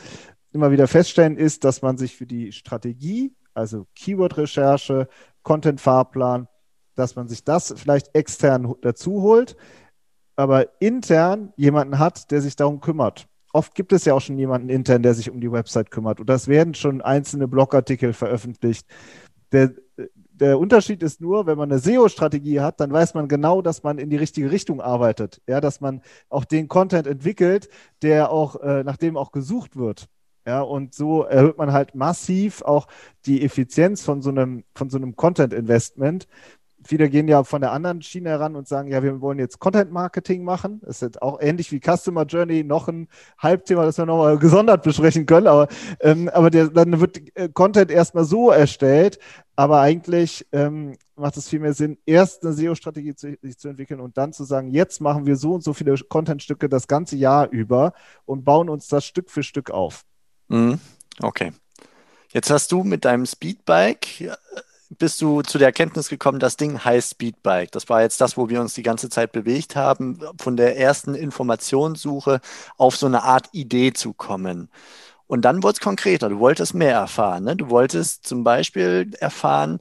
Speaker 2: immer wieder feststellen, ist, dass man sich für die Strategie, also Keyword-Recherche, Content-Fahrplan, dass man sich das vielleicht extern dazu holt, aber intern jemanden hat, der sich darum kümmert. Oft gibt es ja auch schon jemanden intern, der sich um die Website kümmert. Und das werden schon einzelne Blogartikel veröffentlicht. Der der Unterschied ist nur, wenn man eine SEO-Strategie hat, dann weiß man genau, dass man in die richtige Richtung arbeitet. Ja, dass man auch den Content entwickelt, der auch, äh, nach dem auch gesucht wird. Ja, und so erhöht man halt massiv auch die Effizienz von so einem, von so einem Content-Investment, viele gehen ja von der anderen Schiene heran und sagen, ja, wir wollen jetzt Content Marketing machen. Das ist auch ähnlich wie Customer Journey, noch ein Halbthema, das wir nochmal gesondert besprechen können. Aber, ähm, aber der, dann wird äh, Content erstmal so erstellt. Aber eigentlich ähm, macht es viel mehr Sinn, erst eine SEO-Strategie zu, zu entwickeln und dann zu sagen, jetzt machen wir so und so viele Content-Stücke das ganze Jahr über und bauen uns das Stück für Stück auf.
Speaker 1: Mhm. Okay. Jetzt hast du mit deinem Speedbike bist du zu der Erkenntnis gekommen, das Ding heißt Speedbike. Das war jetzt das, wo wir uns die ganze Zeit bewegt haben, von der ersten Informationssuche auf so eine Art Idee zu kommen. Und dann wurde es konkreter. Du wolltest mehr erfahren. Ne? Du wolltest zum Beispiel erfahren,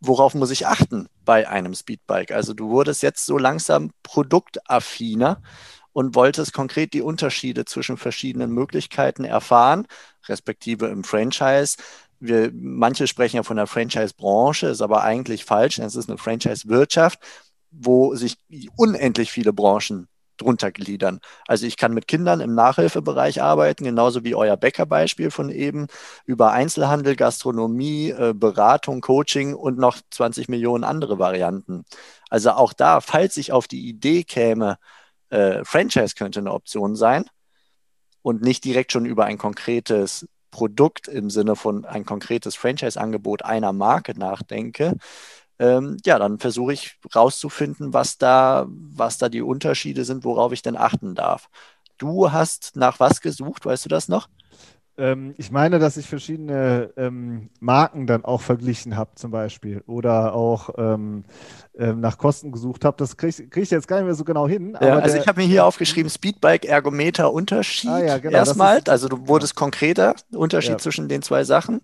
Speaker 1: worauf muss ich achten bei einem Speedbike. Also du wurdest jetzt so langsam produktaffiner und wolltest konkret die Unterschiede zwischen verschiedenen Möglichkeiten erfahren, respektive im Franchise wir, manche sprechen ja von der Franchise-Branche, ist aber eigentlich falsch. Es ist eine Franchise-Wirtschaft, wo sich unendlich viele Branchen drunter gliedern. Also ich kann mit Kindern im Nachhilfebereich arbeiten, genauso wie euer Bäckerbeispiel von eben, über Einzelhandel, Gastronomie, äh, Beratung, Coaching und noch 20 Millionen andere Varianten. Also auch da, falls ich auf die Idee käme, äh, Franchise könnte eine Option sein und nicht direkt schon über ein konkretes Produkt im Sinne von ein konkretes Franchise-Angebot einer Marke nachdenke, ähm, ja, dann versuche ich rauszufinden, was da, was da die Unterschiede sind, worauf ich denn achten darf. Du hast nach was gesucht, weißt du das noch?
Speaker 2: Ähm, ich meine, dass ich verschiedene ähm, Marken dann auch verglichen habe, zum Beispiel, oder auch ähm, ähm nach Kosten gesucht habe. Das kriege krieg ich jetzt gar nicht mehr so genau hin.
Speaker 1: Ja, also der, ich habe mir hier aufgeschrieben, Speedbike, Ergometer, Unterschied ah, ja, genau, erstmal. Ist, also du wurdest konkreter, Unterschied ja. zwischen den zwei Sachen.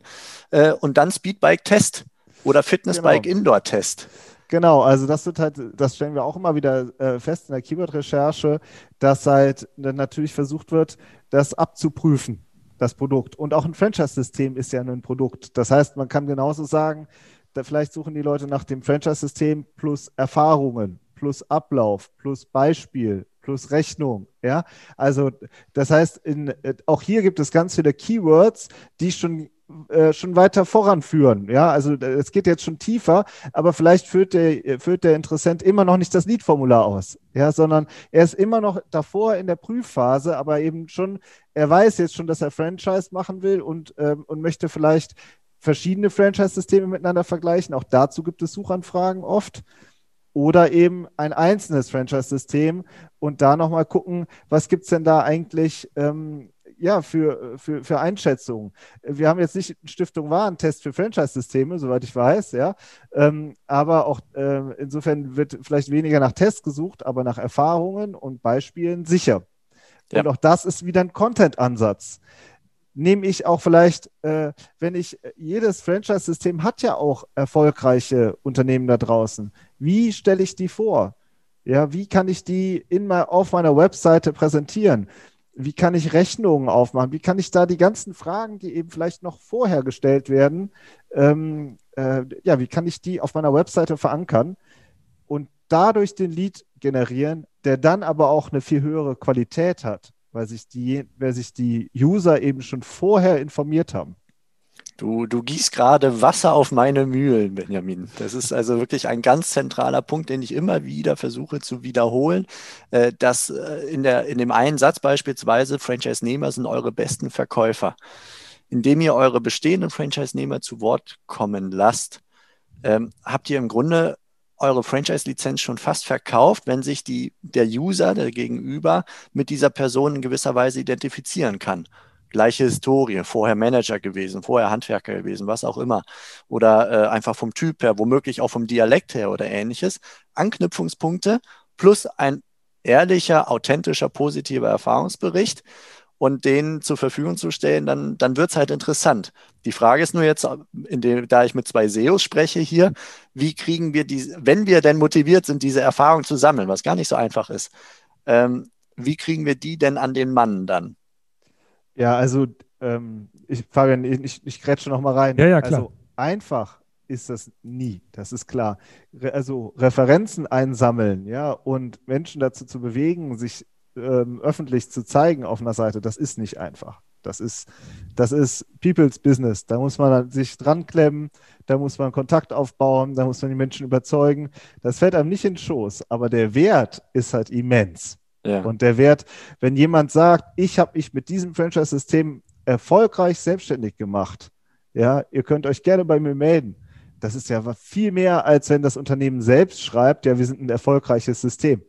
Speaker 1: Äh, und dann Speedbike Test oder Fitnessbike genau. Indoor Test.
Speaker 2: Genau, also das wird halt, das stellen wir auch immer wieder äh, fest in der Keyword-Recherche, dass halt natürlich versucht wird, das abzuprüfen das Produkt. Und auch ein Franchise-System ist ja ein Produkt. Das heißt, man kann genauso sagen, da vielleicht suchen die Leute nach dem Franchise-System plus Erfahrungen, plus Ablauf plus Beispiel plus Rechnung. Ja, also das heißt, in, äh, auch hier gibt es ganz viele Keywords, die schon äh, schon weiter voranführen. Ja, also äh, es geht jetzt schon tiefer, aber vielleicht führt der, führt der Interessent immer noch nicht das Lead-Formular aus, ja, sondern er ist immer noch davor in der Prüfphase, aber eben schon, er weiß jetzt schon, dass er Franchise machen will und, ähm, und möchte vielleicht verschiedene Franchise-Systeme miteinander vergleichen. Auch dazu gibt es Suchanfragen oft oder eben ein einzelnes Franchise-System und da nochmal gucken, was gibt es denn da eigentlich ähm, ja, für, für, für Einschätzungen. Wir haben jetzt nicht Stiftung Warentest für Franchise-Systeme, soweit ich weiß, ja. Ähm, aber auch äh, insofern wird vielleicht weniger nach Tests gesucht, aber nach Erfahrungen und Beispielen sicher. Ja. Und auch das ist wieder ein Content-Ansatz nehme ich auch vielleicht, äh, wenn ich, jedes Franchise-System hat ja auch erfolgreiche Unternehmen da draußen. Wie stelle ich die vor? Ja, wie kann ich die in mal auf meiner Webseite präsentieren? Wie kann ich Rechnungen aufmachen? Wie kann ich da die ganzen Fragen, die eben vielleicht noch vorher gestellt werden, ähm, äh, ja, wie kann ich die auf meiner Webseite verankern und dadurch den Lead generieren, der dann aber auch eine viel höhere Qualität hat? weil sich die, weil sich die User eben schon vorher informiert haben.
Speaker 1: Du, du gießt gerade Wasser auf meine Mühlen, Benjamin. Das ist also wirklich ein ganz zentraler Punkt, den ich immer wieder versuche zu wiederholen, äh, dass äh, in, der, in dem einen Satz beispielsweise Franchise-Nehmer sind eure besten Verkäufer. Indem ihr eure bestehenden Franchise-Nehmer zu Wort kommen lasst, ähm, habt ihr im Grunde eure Franchise-Lizenz schon fast verkauft, wenn sich die, der User, der Gegenüber, mit dieser Person in gewisser Weise identifizieren kann. Gleiche Historie, vorher Manager gewesen, vorher Handwerker gewesen, was auch immer. Oder äh, einfach vom Typ her, womöglich auch vom Dialekt her oder ähnliches. Anknüpfungspunkte plus ein ehrlicher, authentischer, positiver Erfahrungsbericht und den zur Verfügung zu stellen, dann, dann wird es halt interessant. Die Frage ist nur jetzt, dem, da ich mit zwei SEOs spreche hier, wie kriegen wir die, wenn wir denn motiviert sind, diese Erfahrung zu sammeln, was gar nicht so einfach ist, ähm, wie kriegen wir die denn an den Mann dann?
Speaker 2: Ja, also ähm, ich, Fabian, ich, ich grätsche noch mal rein.
Speaker 3: Ja, ja, klar.
Speaker 2: Also einfach ist das nie, das ist klar. Re also Referenzen einsammeln, ja, und Menschen dazu zu bewegen, sich ähm, öffentlich zu zeigen auf einer Seite, das ist nicht einfach. Das ist, das ist People's Business. Da muss man sich dran klemmen, da muss man Kontakt aufbauen, da muss man die Menschen überzeugen. Das fällt einem nicht in den Schoß, aber der Wert ist halt immens. Ja. Und der Wert, wenn jemand sagt, ich habe mich mit diesem Franchise-System erfolgreich selbstständig gemacht, ja, ihr könnt euch gerne bei mir melden. Das ist ja viel mehr, als wenn das Unternehmen selbst schreibt, ja, wir sind ein erfolgreiches System.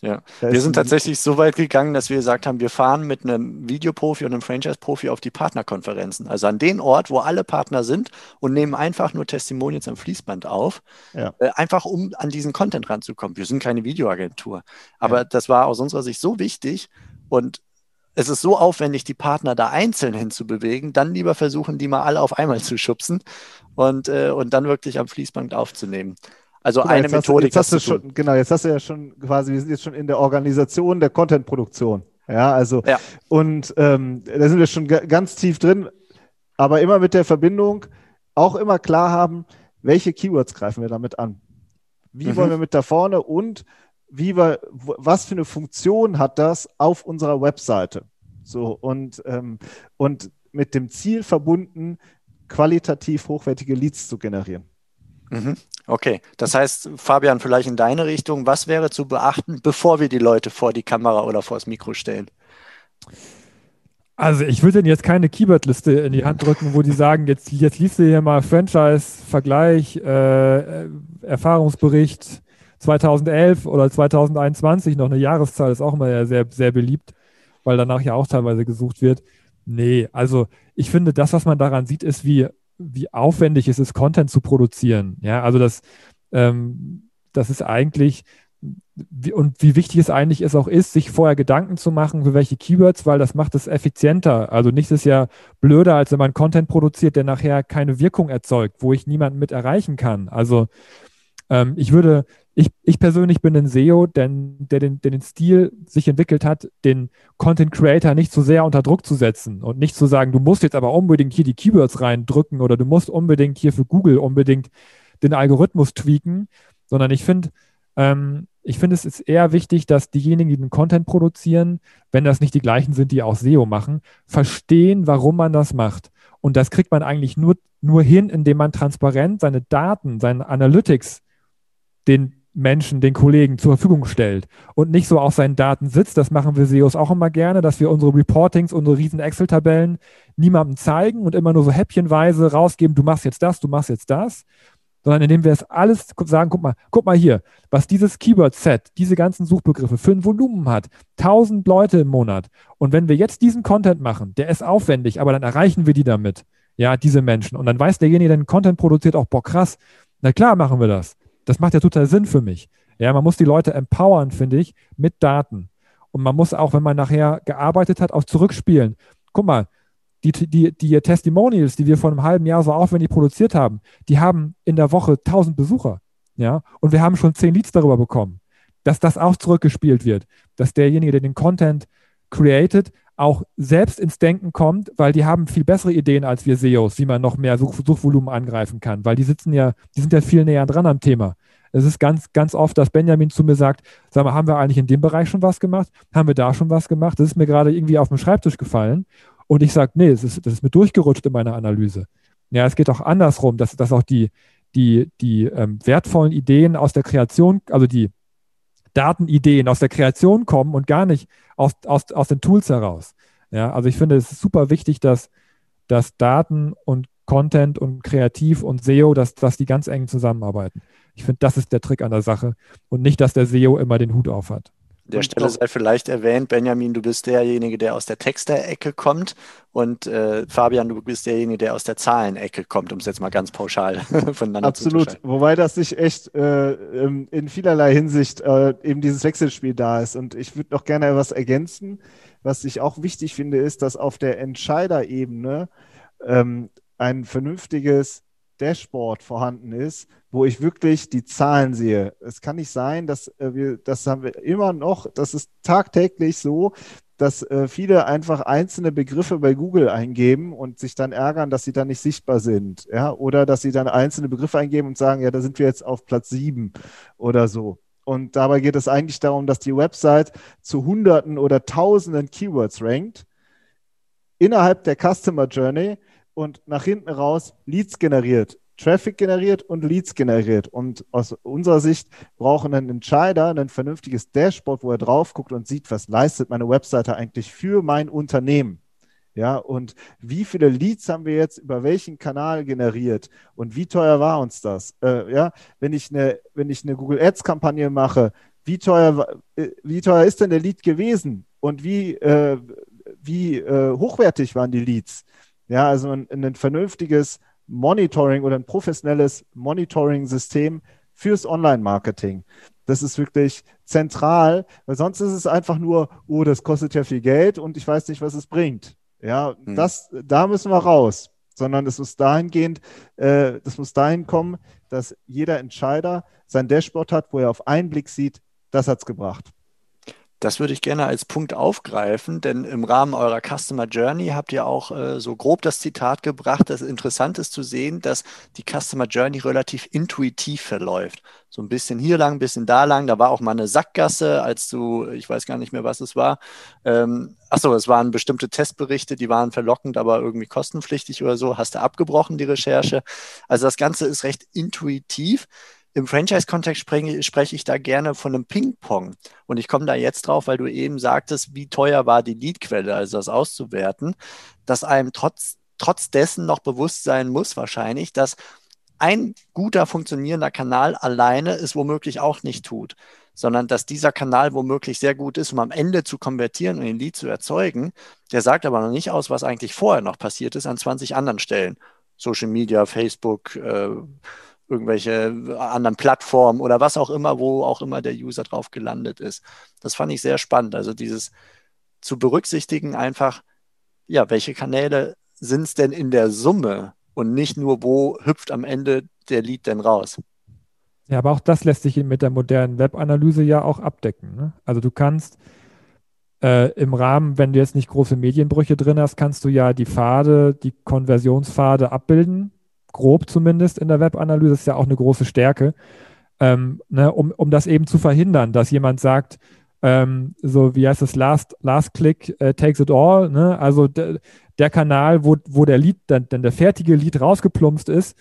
Speaker 1: Ja, wir sind tatsächlich so weit gegangen, dass wir gesagt haben, wir fahren mit einem Videoprofi und einem Franchise-Profi auf die Partnerkonferenzen. Also an den Ort, wo alle Partner sind und nehmen einfach nur Testimonials am Fließband auf, ja. äh, einfach um an diesen Content ranzukommen. Wir sind keine Videoagentur. Aber ja. das war aus unserer Sicht so wichtig und es ist so aufwendig, die Partner da einzeln hinzubewegen, dann lieber versuchen, die mal alle auf einmal zu schubsen und, äh, und dann wirklich am Fließband aufzunehmen. Also genau, eine Methodik.
Speaker 2: Hast, jetzt hast du schon, genau, jetzt hast du ja schon quasi, wir sind jetzt schon in der Organisation der Content-Produktion. Ja, also, ja. und ähm, da sind wir schon ganz tief drin, aber immer mit der Verbindung, auch immer klar haben, welche Keywords greifen wir damit an? Wie mhm. wollen wir mit da vorne und wie wir, was für eine Funktion hat das auf unserer Webseite? So, und, ähm, und mit dem Ziel verbunden, qualitativ hochwertige Leads zu generieren.
Speaker 1: Mhm. Okay, das heißt, Fabian, vielleicht in deine Richtung, was wäre zu beachten, bevor wir die Leute vor die Kamera oder vor das Mikro stellen?
Speaker 3: Also ich würde Ihnen jetzt keine Keyword-Liste in die Hand drücken, wo die sagen, jetzt, jetzt liest du hier mal Franchise, Vergleich, äh, Erfahrungsbericht 2011 oder 2021, noch eine Jahreszahl ist auch immer sehr, sehr beliebt, weil danach ja auch teilweise gesucht wird. Nee, also ich finde, das, was man daran sieht, ist, wie wie aufwendig es ist, Content zu produzieren. Ja, also das, ähm, das ist eigentlich wie, und wie wichtig es eigentlich ist, auch ist, sich vorher Gedanken zu machen, für welche Keywords, weil das macht es effizienter. Also nichts ist ja blöder, als wenn man Content produziert, der nachher keine Wirkung erzeugt, wo ich niemanden mit erreichen kann. Also ähm, ich würde, ich, ich persönlich bin ein SEO, denn, der, den, der den Stil sich entwickelt hat, den Content Creator nicht so sehr unter Druck zu setzen und nicht zu sagen, du musst jetzt aber unbedingt hier die Keywords reindrücken oder du musst unbedingt hier für Google unbedingt den Algorithmus tweaken, sondern ich finde, ähm, Ich finde, es ist eher wichtig, dass diejenigen, die den Content produzieren, wenn das nicht die gleichen sind, die auch SEO machen, verstehen, warum man das macht. Und das kriegt man eigentlich nur, nur hin, indem man transparent seine Daten, seine Analytics den Menschen, den Kollegen zur Verfügung stellt und nicht so auf seinen Daten sitzt. Das machen wir SEOs auch immer gerne, dass wir unsere Reportings, unsere riesen Excel-Tabellen niemandem zeigen und immer nur so häppchenweise rausgeben, du machst jetzt das, du machst jetzt das, sondern indem wir es alles sagen, guck mal, guck mal hier, was dieses Keyword-Set, diese ganzen Suchbegriffe für ein Volumen hat, 1000 Leute im Monat. Und wenn wir jetzt diesen Content machen, der ist aufwendig, aber dann erreichen wir die damit, ja, diese Menschen. Und dann weiß derjenige, der den Content produziert, auch, boah, krass, na klar machen wir das. Das macht ja total Sinn für mich. Ja, man muss die Leute empowern, finde ich, mit Daten. Und man muss auch, wenn man nachher gearbeitet hat, auch zurückspielen. Guck mal, die, die, die Testimonials, die wir vor einem halben Jahr so aufwendig produziert haben, die haben in der Woche 1000 Besucher. Ja, und wir haben schon 10 Leads darüber bekommen. Dass das auch zurückgespielt wird, dass derjenige, der den Content created, auch selbst ins Denken kommt, weil die haben viel bessere Ideen als wir SEOs, wie man noch mehr Such Suchvolumen angreifen kann, weil die sitzen ja, die sind ja viel näher dran am Thema. Es ist ganz, ganz oft, dass Benjamin zu mir sagt, sag mal, haben wir eigentlich in dem Bereich schon was gemacht? Haben wir da schon was gemacht? Das ist mir gerade irgendwie auf dem Schreibtisch gefallen. Und ich sage, nee, das ist, das ist mir durchgerutscht in meiner Analyse. Ja, es geht auch andersrum, dass, dass auch die, die, die ähm, wertvollen Ideen aus der Kreation, also die Datenideen aus der Kreation kommen und gar nicht aus, aus, aus den Tools heraus. Ja, also ich finde, es ist super wichtig, dass, dass Daten und Content und Kreativ und SEO, dass, dass die ganz eng zusammenarbeiten. Ich finde, das ist der Trick an der Sache und nicht, dass der SEO immer den Hut auf hat.
Speaker 1: An der Stelle sei vielleicht erwähnt, Benjamin, du bist derjenige, der aus der Texter-Ecke kommt und äh, Fabian, du bist derjenige, der aus der Zahlenecke kommt, um es jetzt mal ganz pauschal [LAUGHS] voneinander
Speaker 2: Absolut. zu Absolut, wobei das sich echt äh, in vielerlei Hinsicht äh, eben dieses Wechselspiel da ist. Und ich würde noch gerne etwas ergänzen. Was ich auch wichtig finde, ist, dass auf der Entscheiderebene ähm, ein vernünftiges Dashboard vorhanden ist, wo ich wirklich die Zahlen sehe. Es kann nicht sein, dass äh, wir, das haben wir immer noch, das ist tagtäglich so, dass äh, viele einfach einzelne Begriffe bei Google eingeben und sich dann ärgern, dass sie dann nicht sichtbar sind. Ja? Oder dass sie dann einzelne Begriffe eingeben und sagen, ja, da sind wir jetzt auf Platz sieben oder so. Und dabei geht es eigentlich darum, dass die Website zu Hunderten oder Tausenden Keywords rankt innerhalb der Customer Journey und nach hinten raus Leads generiert, Traffic generiert und Leads generiert. Und aus unserer Sicht brauchen einen Entscheider ein vernünftiges Dashboard, wo er drauf guckt und sieht, was leistet meine Webseite eigentlich für mein Unternehmen. Ja, und wie viele Leads haben wir jetzt über welchen Kanal generiert und wie teuer war uns das? Äh, ja, wenn ich eine, wenn ich eine Google Ads Kampagne mache, wie teuer, äh, wie teuer ist denn der Lead gewesen und wie, äh, wie äh, hochwertig waren die Leads? Ja, also ein, ein vernünftiges Monitoring oder ein professionelles Monitoring-System fürs Online-Marketing. Das ist wirklich zentral, weil sonst ist es einfach nur, oh, das kostet ja viel Geld und ich weiß nicht, was es bringt. Ja, hm. das, da müssen wir raus, sondern es muss dahingehend, äh, das muss dahin kommen, dass jeder Entscheider sein Dashboard hat, wo er auf einen Blick sieht, das hat es gebracht.
Speaker 1: Das würde ich gerne als Punkt aufgreifen, denn im Rahmen eurer Customer Journey habt ihr auch äh, so grob das Zitat gebracht, dass interessant ist zu sehen, dass die Customer Journey relativ intuitiv verläuft. So ein bisschen hier lang, ein bisschen da lang. Da war auch mal eine Sackgasse, als du, ich weiß gar nicht mehr, was es war. Ähm, achso, es waren bestimmte Testberichte, die waren verlockend, aber irgendwie kostenpflichtig oder so. Hast du abgebrochen, die Recherche. Also das Ganze ist recht intuitiv. Im Franchise-Kontext spreche, spreche ich da gerne von einem Ping-Pong. Und ich komme da jetzt drauf, weil du eben sagtest, wie teuer war die Leadquelle, also das auszuwerten, dass einem trotz, trotz dessen noch bewusst sein muss wahrscheinlich, dass ein guter funktionierender Kanal alleine es womöglich auch nicht tut, sondern dass dieser Kanal womöglich sehr gut ist, um am Ende zu konvertieren und den Lead zu erzeugen. Der sagt aber noch nicht aus, was eigentlich vorher noch passiert ist an 20 anderen Stellen. Social Media, Facebook, äh, irgendwelche anderen Plattformen oder was auch immer, wo auch immer der User drauf gelandet ist. Das fand ich sehr spannend. Also dieses zu berücksichtigen einfach, ja, welche Kanäle sind es denn in der Summe und nicht nur, wo hüpft am Ende der Lead denn raus.
Speaker 3: Ja, aber auch das lässt sich mit der modernen Webanalyse ja auch abdecken. Ne? Also du kannst äh, im Rahmen, wenn du jetzt nicht große Medienbrüche drin hast, kannst du ja die Pfade, die Konversionspfade abbilden grob zumindest in der Webanalyse, ist ja auch eine große Stärke. ähm, ne, um, um das eben zu verhindern, dass jemand sagt, ähm, so wie heißt es, Last, last Click uh, takes it all, ne? also de, der Kanal, wo, wo der Lied, dann, dann der fertige Lied rausgeplumpst ist,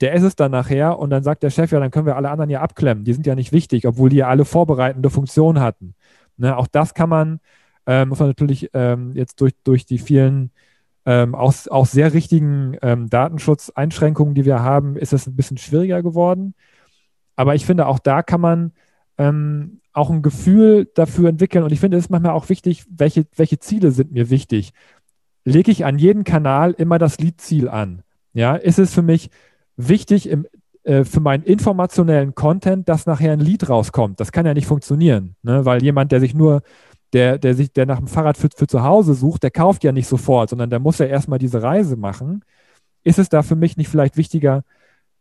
Speaker 3: der ist es dann nachher und dann sagt der Chef, ja, dann können wir alle anderen ja abklemmen. Die sind ja nicht wichtig, obwohl die ja alle vorbereitende Funktionen hatten. Ne, auch das kann man, äh, muss man natürlich ähm, jetzt durch, durch die vielen ähm, auch, auch sehr richtigen ähm, Datenschutzeinschränkungen, die wir haben, ist es ein bisschen schwieriger geworden. Aber ich finde, auch da kann man ähm, auch ein Gefühl dafür entwickeln. Und ich finde, es ist manchmal auch wichtig, welche, welche Ziele sind mir wichtig. Lege ich an jeden Kanal immer das Liedziel an? Ja, ist es für mich wichtig im, äh, für meinen informationellen Content, dass nachher ein Lied rauskommt. Das kann ja nicht funktionieren, ne? weil jemand, der sich nur, der, der sich, der nach dem Fahrrad für, für zu Hause sucht, der kauft ja nicht sofort, sondern der muss ja erstmal diese Reise machen. Ist es da für mich nicht vielleicht wichtiger,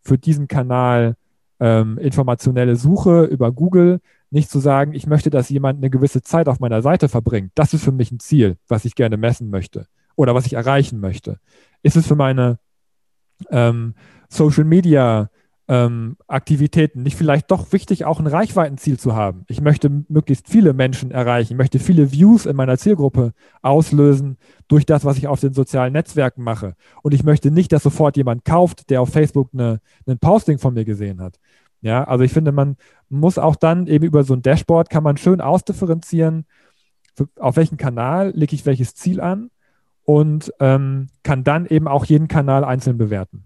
Speaker 3: für diesen Kanal ähm, informationelle Suche über Google nicht zu sagen, ich möchte, dass jemand eine gewisse Zeit auf meiner Seite verbringt. Das ist für mich ein Ziel, was ich gerne messen möchte oder was ich erreichen möchte. Ist es für meine ähm, Social Media ähm, Aktivitäten nicht vielleicht doch wichtig, auch ein Reichweitenziel zu haben? Ich möchte möglichst viele Menschen erreichen, ich möchte viele Views in meiner Zielgruppe auslösen durch das, was ich auf den sozialen Netzwerken mache. Und ich möchte nicht, dass sofort jemand kauft, der auf Facebook eine, ein Posting von mir gesehen hat. Ja, also ich finde, man muss auch dann eben über so ein Dashboard kann man schön ausdifferenzieren, auf welchen Kanal lege ich welches Ziel an und ähm, kann dann eben auch jeden Kanal einzeln bewerten.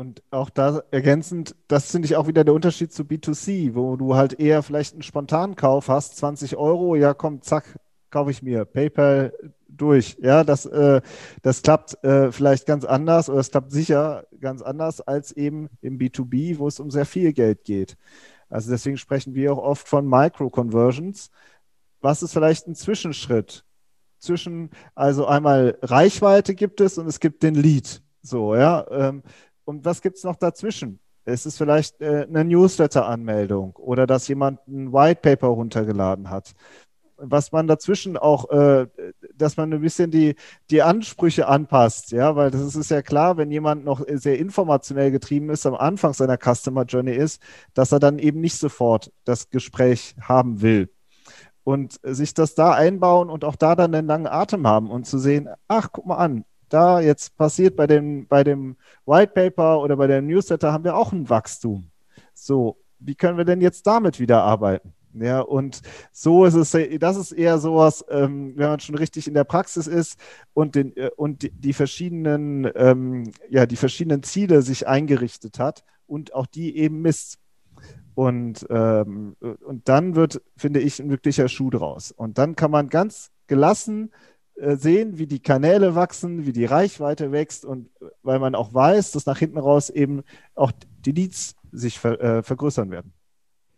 Speaker 2: Und auch da ergänzend, das finde ich auch wieder der Unterschied zu B2C, wo du halt eher vielleicht einen Spontankauf hast, 20 Euro, ja komm, zack, kaufe ich mir. PayPal durch. Ja, das, äh, das klappt äh, vielleicht ganz anders oder es klappt sicher ganz anders als eben im B2B, wo es um sehr viel Geld geht. Also deswegen sprechen wir auch oft von Micro-Conversions. Was ist vielleicht ein Zwischenschritt? Zwischen, also einmal Reichweite gibt es und es gibt den Lead. So, ja. Ähm, und was gibt es noch dazwischen? Es ist vielleicht äh, eine Newsletter-Anmeldung oder dass jemand ein White Paper runtergeladen hat was man dazwischen auch, äh, dass man ein bisschen die, die Ansprüche anpasst, ja, weil das ist ja klar, wenn jemand noch sehr informationell getrieben ist, am Anfang seiner Customer Journey ist, dass er dann eben nicht sofort das Gespräch haben will. Und sich das da einbauen und auch da dann einen langen Atem haben und zu sehen, ach, guck mal an, da jetzt passiert bei dem, bei dem White Paper oder bei dem Newsletter haben wir auch ein Wachstum. So, wie können wir denn jetzt damit wieder arbeiten? Ja, und so ist es, das ist eher sowas, ähm, wenn man schon richtig in der Praxis ist und, den, äh, und die, die verschiedenen, ähm, ja, die verschiedenen Ziele sich eingerichtet hat und auch die eben misst. Und, ähm, und dann wird, finde ich, ein wirklicher Schuh draus. Und dann kann man ganz gelassen sehen, wie die Kanäle wachsen, wie die Reichweite wächst und weil man auch weiß, dass nach hinten raus eben auch die Leads sich ver, äh, vergrößern werden.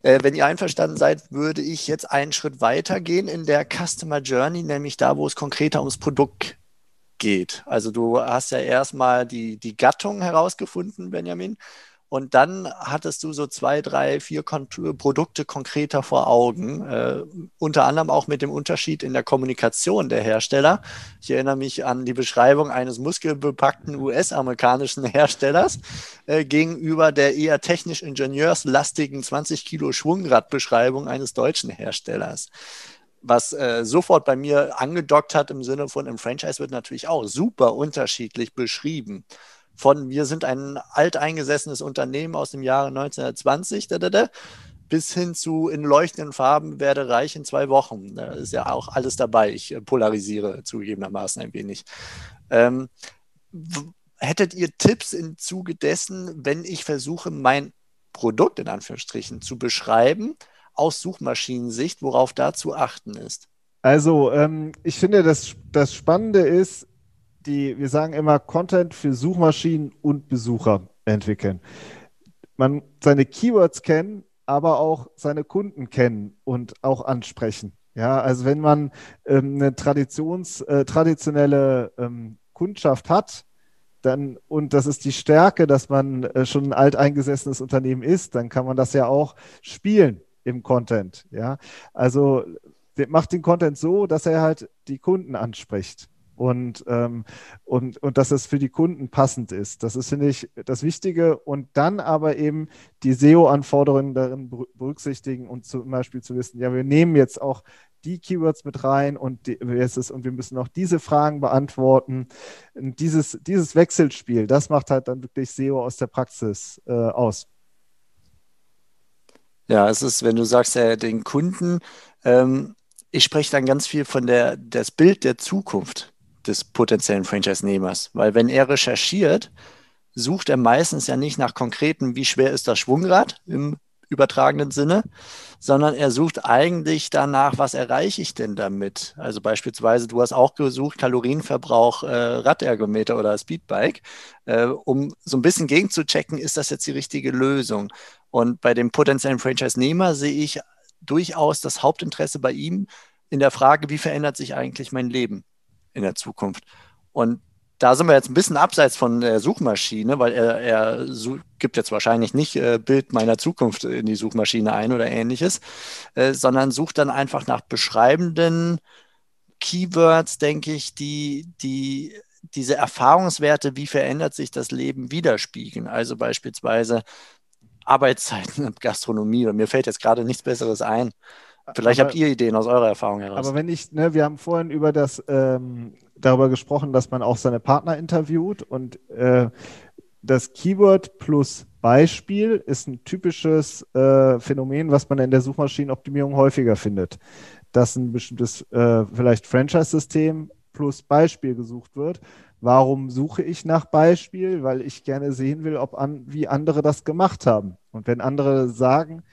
Speaker 1: Äh, wenn ihr einverstanden seid, würde ich jetzt einen Schritt weiter gehen in der Customer Journey, nämlich da, wo es konkreter ums Produkt geht. Also du hast ja erstmal die, die Gattung herausgefunden, Benjamin. Und dann hattest du so zwei, drei, vier Kon Produkte konkreter vor Augen, äh, unter anderem auch mit dem Unterschied in der Kommunikation der Hersteller. Ich erinnere mich an die Beschreibung eines muskelbepackten US-amerikanischen Herstellers äh, gegenüber der eher technisch ingenieurslastigen 20 Kilo Schwungradbeschreibung eines deutschen Herstellers was äh, sofort bei mir angedockt hat im Sinne von im Franchise wird natürlich auch super unterschiedlich beschrieben von wir sind ein alteingesessenes Unternehmen aus dem Jahre 1920 da, da, da, bis hin zu in leuchtenden Farben werde reich in zwei Wochen. Da ist ja auch alles dabei. Ich äh, polarisiere zugegebenermaßen ein wenig. Ähm, hättet ihr Tipps im Zuge dessen, wenn ich versuche, mein Produkt in Anführungsstrichen zu beschreiben, aus Suchmaschinensicht, worauf da zu achten ist?
Speaker 2: Also, ähm, ich finde, das, das Spannende ist, die, wir sagen immer, Content für Suchmaschinen und Besucher entwickeln. Man seine Keywords kennen, aber auch seine Kunden kennen und auch ansprechen. Ja, also wenn man ähm, eine Traditions, äh, traditionelle ähm, Kundschaft hat, dann, und das ist die Stärke, dass man äh, schon ein alteingesessenes Unternehmen ist, dann kann man das ja auch spielen im Content. Ja, also macht den Content so, dass er halt die Kunden anspricht. Und, ähm, und, und dass es für die Kunden passend ist. Das ist, finde ich, das Wichtige. Und dann aber eben die SEO-Anforderungen darin berücksichtigen und zum Beispiel zu wissen, ja, wir nehmen jetzt auch die Keywords mit rein und, die, und wir müssen auch diese Fragen beantworten. Dieses, dieses Wechselspiel, das macht halt dann wirklich SEO aus der Praxis äh, aus.
Speaker 1: Ja, es ist, wenn du sagst, äh, den Kunden, ähm, ich spreche dann ganz viel von der, das Bild der Zukunft des potenziellen Franchise-Nehmers, weil wenn er recherchiert, sucht er meistens ja nicht nach konkreten, wie schwer ist das Schwungrad im übertragenen Sinne, sondern er sucht eigentlich danach, was erreiche ich denn damit? Also beispielsweise, du hast auch gesucht, Kalorienverbrauch, äh, Radergometer oder Speedbike, äh, um so ein bisschen gegenzuchecken, ist das jetzt die richtige Lösung? Und bei dem potenziellen Franchise-Nehmer sehe ich durchaus das Hauptinteresse bei ihm in der Frage, wie verändert sich eigentlich mein Leben in der Zukunft? Und da sind wir jetzt ein bisschen abseits von der Suchmaschine, weil er, er gibt jetzt wahrscheinlich nicht äh, Bild meiner Zukunft in die Suchmaschine ein oder ähnliches, äh, sondern sucht dann einfach nach beschreibenden Keywords, denke ich, die, die diese Erfahrungswerte, wie verändert sich das Leben, widerspiegeln. Also beispielsweise Arbeitszeiten in Gastronomie. Und mir fällt jetzt gerade nichts Besseres ein. Vielleicht aber, habt ihr Ideen aus eurer Erfahrung heraus.
Speaker 2: Aber wenn ich, ne, wir haben vorhin über das, ähm, darüber gesprochen, dass man auch seine Partner interviewt und äh, das Keyword plus Beispiel ist ein typisches äh, Phänomen, was man in der Suchmaschinenoptimierung häufiger findet. Dass ein bestimmtes äh, vielleicht Franchise-System plus Beispiel gesucht wird. Warum suche ich nach Beispiel? Weil ich gerne sehen will, ob an, wie andere das gemacht haben. Und wenn andere sagen,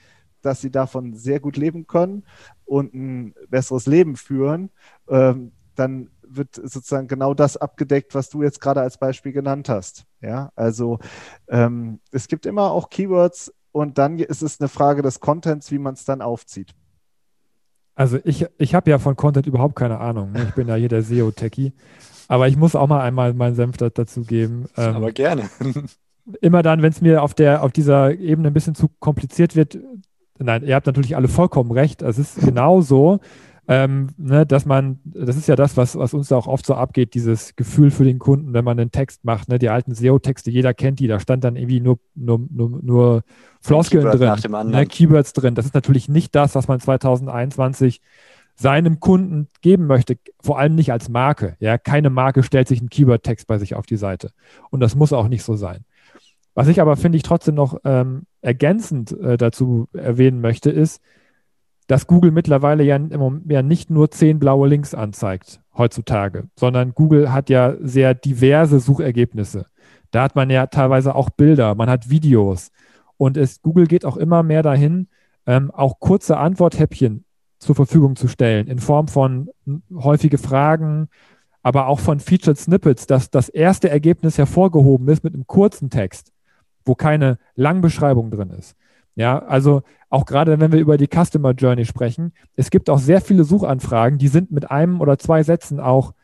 Speaker 2: dass sie davon sehr gut leben können und ein besseres Leben führen, ähm, dann wird sozusagen genau das abgedeckt, was du jetzt gerade als Beispiel genannt hast. Ja, also ähm, es gibt immer auch Keywords und dann ist es eine Frage des Contents, wie man es dann aufzieht.
Speaker 3: Also ich, ich habe ja von Content überhaupt keine Ahnung. Ne? Ich bin ja hier der SEO-Techie. Aber ich muss auch mal einmal meinen Senf dazu geben.
Speaker 1: Ähm, Aber gerne.
Speaker 3: immer dann, wenn es mir auf, der, auf dieser Ebene ein bisschen zu kompliziert wird, Nein, ihr habt natürlich alle vollkommen recht. Es ist genau so, ähm, ne, dass man, das ist ja das, was, was uns da auch oft so abgeht, dieses Gefühl für den Kunden, wenn man einen Text macht, ne, die alten SEO-Texte, jeder kennt die, da stand dann irgendwie nur, nur, nur, nur Floskeln drin, ne, Keywords drin. Das ist natürlich nicht das, was man 2021 seinem Kunden geben möchte, vor allem nicht als Marke. Ja, keine Marke stellt sich einen Keyword-Text bei sich auf die Seite. Und das muss auch nicht so sein. Was ich aber, finde ich, trotzdem noch ähm, ergänzend äh, dazu erwähnen möchte, ist, dass Google mittlerweile ja, ja nicht nur zehn blaue Links anzeigt heutzutage, sondern Google hat ja sehr diverse Suchergebnisse. Da hat man ja teilweise auch Bilder, man hat Videos. Und es, Google geht auch immer mehr dahin, ähm, auch kurze Antworthäppchen zur Verfügung zu stellen, in Form von häufige Fragen, aber auch von Featured Snippets, dass das erste Ergebnis hervorgehoben ist mit einem kurzen Text wo keine Langbeschreibung drin ist. Ja, also auch gerade wenn wir über die Customer Journey sprechen, es gibt auch sehr viele Suchanfragen, die sind mit einem oder zwei Sätzen auch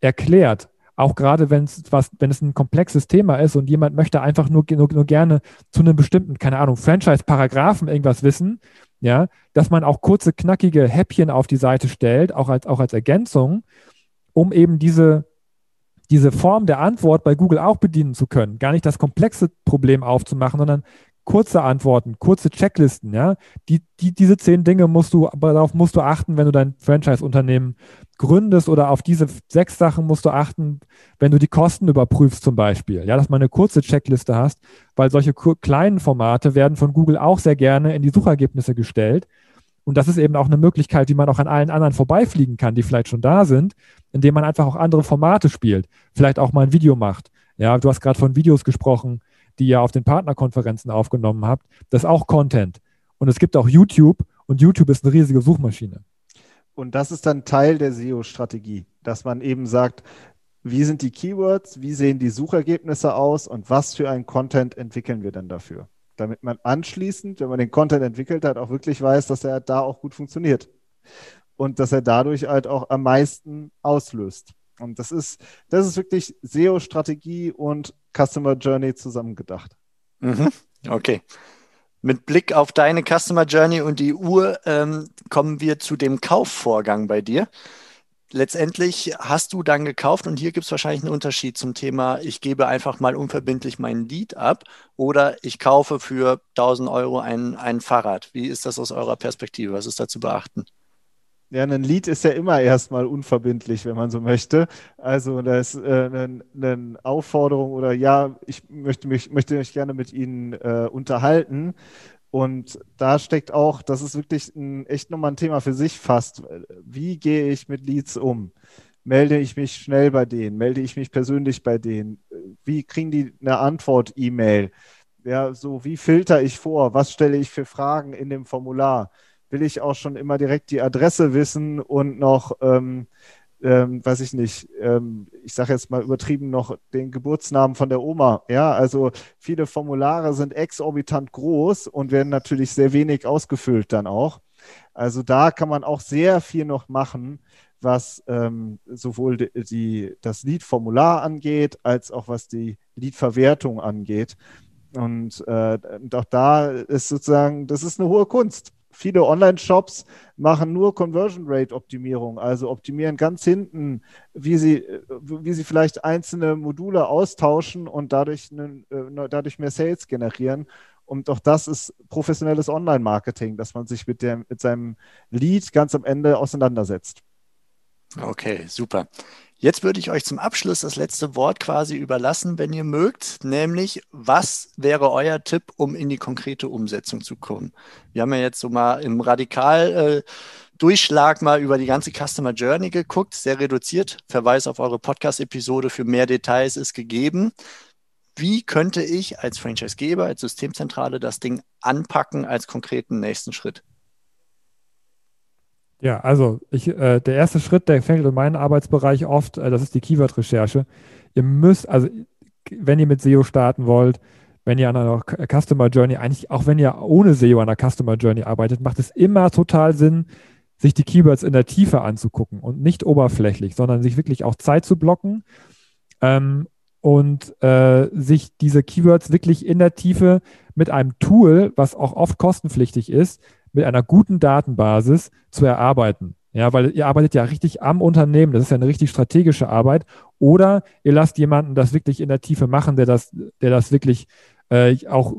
Speaker 3: erklärt. Auch gerade wenn es was, wenn es ein komplexes Thema ist und jemand möchte einfach nur, nur, nur gerne zu einem bestimmten, keine Ahnung, Franchise-Paragraphen irgendwas wissen, ja, dass man auch kurze, knackige Häppchen auf die Seite stellt, auch als, auch als Ergänzung, um eben diese diese Form der Antwort bei Google auch bedienen zu können. Gar nicht das komplexe Problem aufzumachen, sondern kurze Antworten, kurze Checklisten, ja. Die, die, diese zehn Dinge musst du, darauf musst du achten, wenn du dein Franchise-Unternehmen gründest oder auf diese sechs Sachen musst du achten, wenn du die Kosten überprüfst zum Beispiel. Ja, dass man eine kurze Checkliste hast, weil solche kleinen Formate werden von Google auch sehr gerne in die Suchergebnisse gestellt. Und das ist eben auch eine Möglichkeit, wie man auch an allen anderen vorbeifliegen kann, die vielleicht schon da sind, indem man einfach auch andere Formate spielt, vielleicht auch mal ein Video macht. Ja, du hast gerade von Videos gesprochen, die ihr auf den Partnerkonferenzen aufgenommen habt. Das ist auch Content. Und es gibt auch YouTube und YouTube ist eine riesige Suchmaschine.
Speaker 2: Und das ist dann Teil der SEO-Strategie, dass man eben sagt, wie sind die Keywords, wie sehen die Suchergebnisse aus und was für ein Content entwickeln wir dann dafür? Damit man anschließend, wenn man den Content entwickelt hat, auch wirklich weiß, dass er da auch gut funktioniert und dass er dadurch halt auch am meisten auslöst. Und das ist, das ist wirklich SEO-Strategie und Customer Journey zusammengedacht.
Speaker 1: Mhm. Okay. Mit Blick auf deine Customer Journey und die Uhr ähm, kommen wir zu dem Kaufvorgang bei dir. Letztendlich hast du dann gekauft und hier gibt es wahrscheinlich einen Unterschied zum Thema, ich gebe einfach mal unverbindlich meinen Lied ab oder ich kaufe für 1000 Euro ein, ein Fahrrad. Wie ist das aus eurer Perspektive? Was ist da zu beachten?
Speaker 2: Ja, ein Lied ist ja immer erstmal unverbindlich, wenn man so möchte. Also das ist äh, eine, eine, Aufforderung oder ja, ich möchte mich, möchte mich gerne mit Ihnen äh, unterhalten. Und da steckt auch, das ist wirklich ein, echt nochmal ein Thema für sich fast. Wie gehe ich mit Leads um? Melde ich mich schnell bei denen? Melde ich mich persönlich bei denen? Wie kriegen die eine Antwort-E-Mail? Ja, so wie filter ich vor? Was stelle ich für Fragen in dem Formular? will ich auch schon immer direkt die Adresse wissen und noch, ähm, ähm, weiß ich nicht, ähm, ich sage jetzt mal übertrieben noch den Geburtsnamen von der Oma. Ja, also viele Formulare sind exorbitant groß und werden natürlich sehr wenig ausgefüllt dann auch. Also da kann man auch sehr viel noch machen, was ähm, sowohl die, die, das Liedformular angeht, als auch was die Liedverwertung angeht. Und, äh, und auch da ist sozusagen, das ist eine hohe Kunst viele Online-Shops machen nur Conversion Rate Optimierung, also optimieren ganz hinten, wie sie, wie sie vielleicht einzelne Module austauschen und dadurch, eine, äh, dadurch mehr Sales generieren. Und auch das ist professionelles Online-Marketing, dass man sich mit, dem, mit seinem Lead ganz am Ende auseinandersetzt.
Speaker 1: Okay, super. Jetzt würde ich euch zum Abschluss das letzte Wort quasi überlassen, wenn ihr mögt, nämlich was wäre euer Tipp, um in die konkrete Umsetzung zu kommen? Wir haben ja jetzt so mal im Radikal äh, mal über die ganze Customer Journey geguckt, sehr reduziert. Verweis auf eure Podcast-Episode für mehr Details ist gegeben. Wie könnte ich als Franchisegeber, als Systemzentrale das Ding anpacken als konkreten nächsten Schritt?
Speaker 3: Ja, also ich, äh, der erste Schritt, der fängt in meinem Arbeitsbereich oft, äh, das ist die Keyword-Recherche. Ihr müsst, also wenn ihr mit SEO starten wollt, wenn ihr an einer Customer Journey, eigentlich auch wenn ihr ohne SEO an einer Customer Journey arbeitet, macht es immer total Sinn, sich die Keywords in der Tiefe anzugucken und nicht oberflächlich, sondern sich wirklich auch Zeit zu blocken ähm, und äh, sich diese Keywords wirklich in der Tiefe mit einem Tool, was auch oft kostenpflichtig ist, mit einer guten Datenbasis zu erarbeiten. Ja, weil ihr arbeitet ja richtig am Unternehmen, das ist ja eine richtig strategische Arbeit. Oder ihr lasst jemanden das wirklich in der Tiefe machen, der das, der das wirklich äh, auch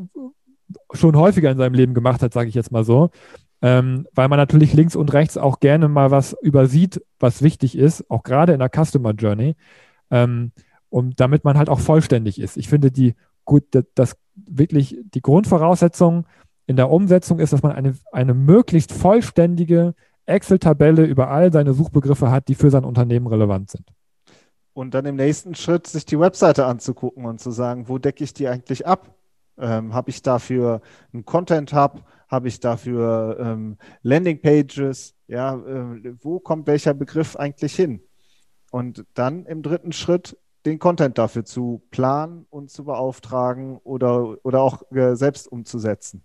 Speaker 3: schon häufiger in seinem Leben gemacht hat, sage ich jetzt mal so. Ähm, weil man natürlich links und rechts auch gerne mal was übersieht, was wichtig ist, auch gerade in der Customer Journey, ähm, und damit man halt auch vollständig ist. Ich finde die gut, das wirklich die Grundvoraussetzung in der Umsetzung ist, dass man eine, eine möglichst vollständige Excel-Tabelle über all seine Suchbegriffe hat, die für sein Unternehmen relevant sind.
Speaker 2: Und dann im nächsten Schritt sich die Webseite anzugucken und zu sagen, wo decke ich die eigentlich ab? Ähm, habe ich dafür einen Content Hub? Habe ich dafür ähm, Landing Pages? Ja, äh, wo kommt welcher Begriff eigentlich hin? Und dann im dritten Schritt den Content dafür zu planen und zu beauftragen oder, oder auch äh, selbst umzusetzen.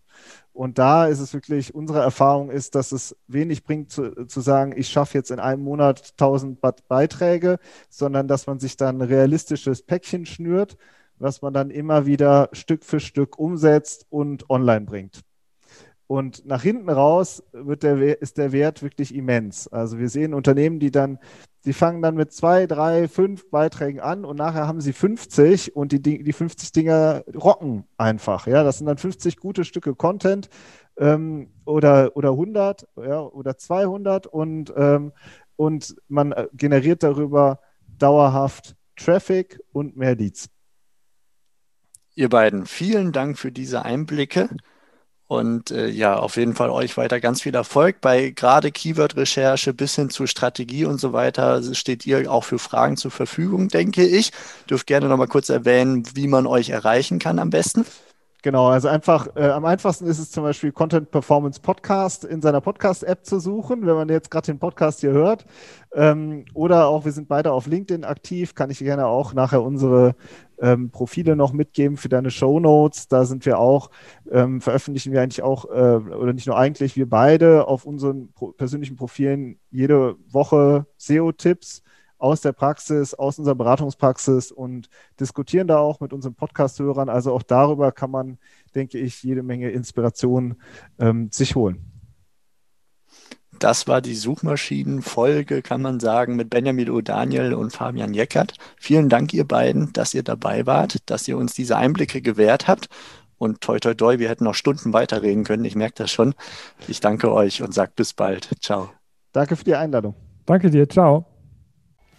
Speaker 2: Und da ist es wirklich, unsere Erfahrung ist, dass es wenig bringt zu, zu sagen, ich schaffe jetzt in einem Monat 1000 Beiträge, sondern dass man sich dann ein realistisches Päckchen schnürt, was man dann immer wieder Stück für Stück umsetzt und online bringt. Und nach hinten raus wird der, ist der Wert wirklich immens. Also wir sehen Unternehmen, die dann, die fangen dann mit zwei, drei, fünf Beiträgen an und nachher haben sie 50 und die, die 50 Dinger rocken einfach. Ja, das sind dann 50 gute Stücke Content ähm, oder, oder 100 ja, oder 200 und, ähm, und man äh, generiert darüber dauerhaft Traffic und mehr Leads.
Speaker 1: Ihr beiden, vielen Dank für diese Einblicke. Und äh, ja, auf jeden Fall euch weiter ganz viel Erfolg bei gerade Keyword-Recherche bis hin zu Strategie und so weiter. Steht ihr auch für Fragen zur Verfügung, denke ich. Dürft gerne noch mal kurz erwähnen, wie man euch erreichen kann am besten.
Speaker 2: Genau, also einfach, äh, am einfachsten ist es zum Beispiel Content Performance Podcast in seiner Podcast-App zu suchen, wenn man jetzt gerade den Podcast hier hört. Ähm, oder auch, wir sind beide auf LinkedIn aktiv, kann ich gerne auch nachher unsere ähm, Profile noch mitgeben für deine Show Notes. Da sind wir auch, ähm, veröffentlichen wir eigentlich auch, äh, oder nicht nur eigentlich, wir beide auf unseren pro persönlichen Profilen jede Woche SEO-Tipps aus der Praxis, aus unserer Beratungspraxis und diskutieren da auch mit unseren Podcast-Hörern. Also auch darüber kann man, denke ich, jede Menge Inspiration ähm, sich holen.
Speaker 1: Das war die Suchmaschinenfolge, kann man sagen, mit Benjamin O'Daniel und Fabian Jeckert. Vielen Dank, ihr beiden, dass ihr dabei wart, dass ihr uns diese Einblicke gewährt habt. Und toi, toi, toi, wir hätten noch Stunden weiterreden können. Ich merke das schon. Ich danke euch und sage bis bald. Ciao.
Speaker 2: Danke für die Einladung.
Speaker 3: Danke dir. Ciao.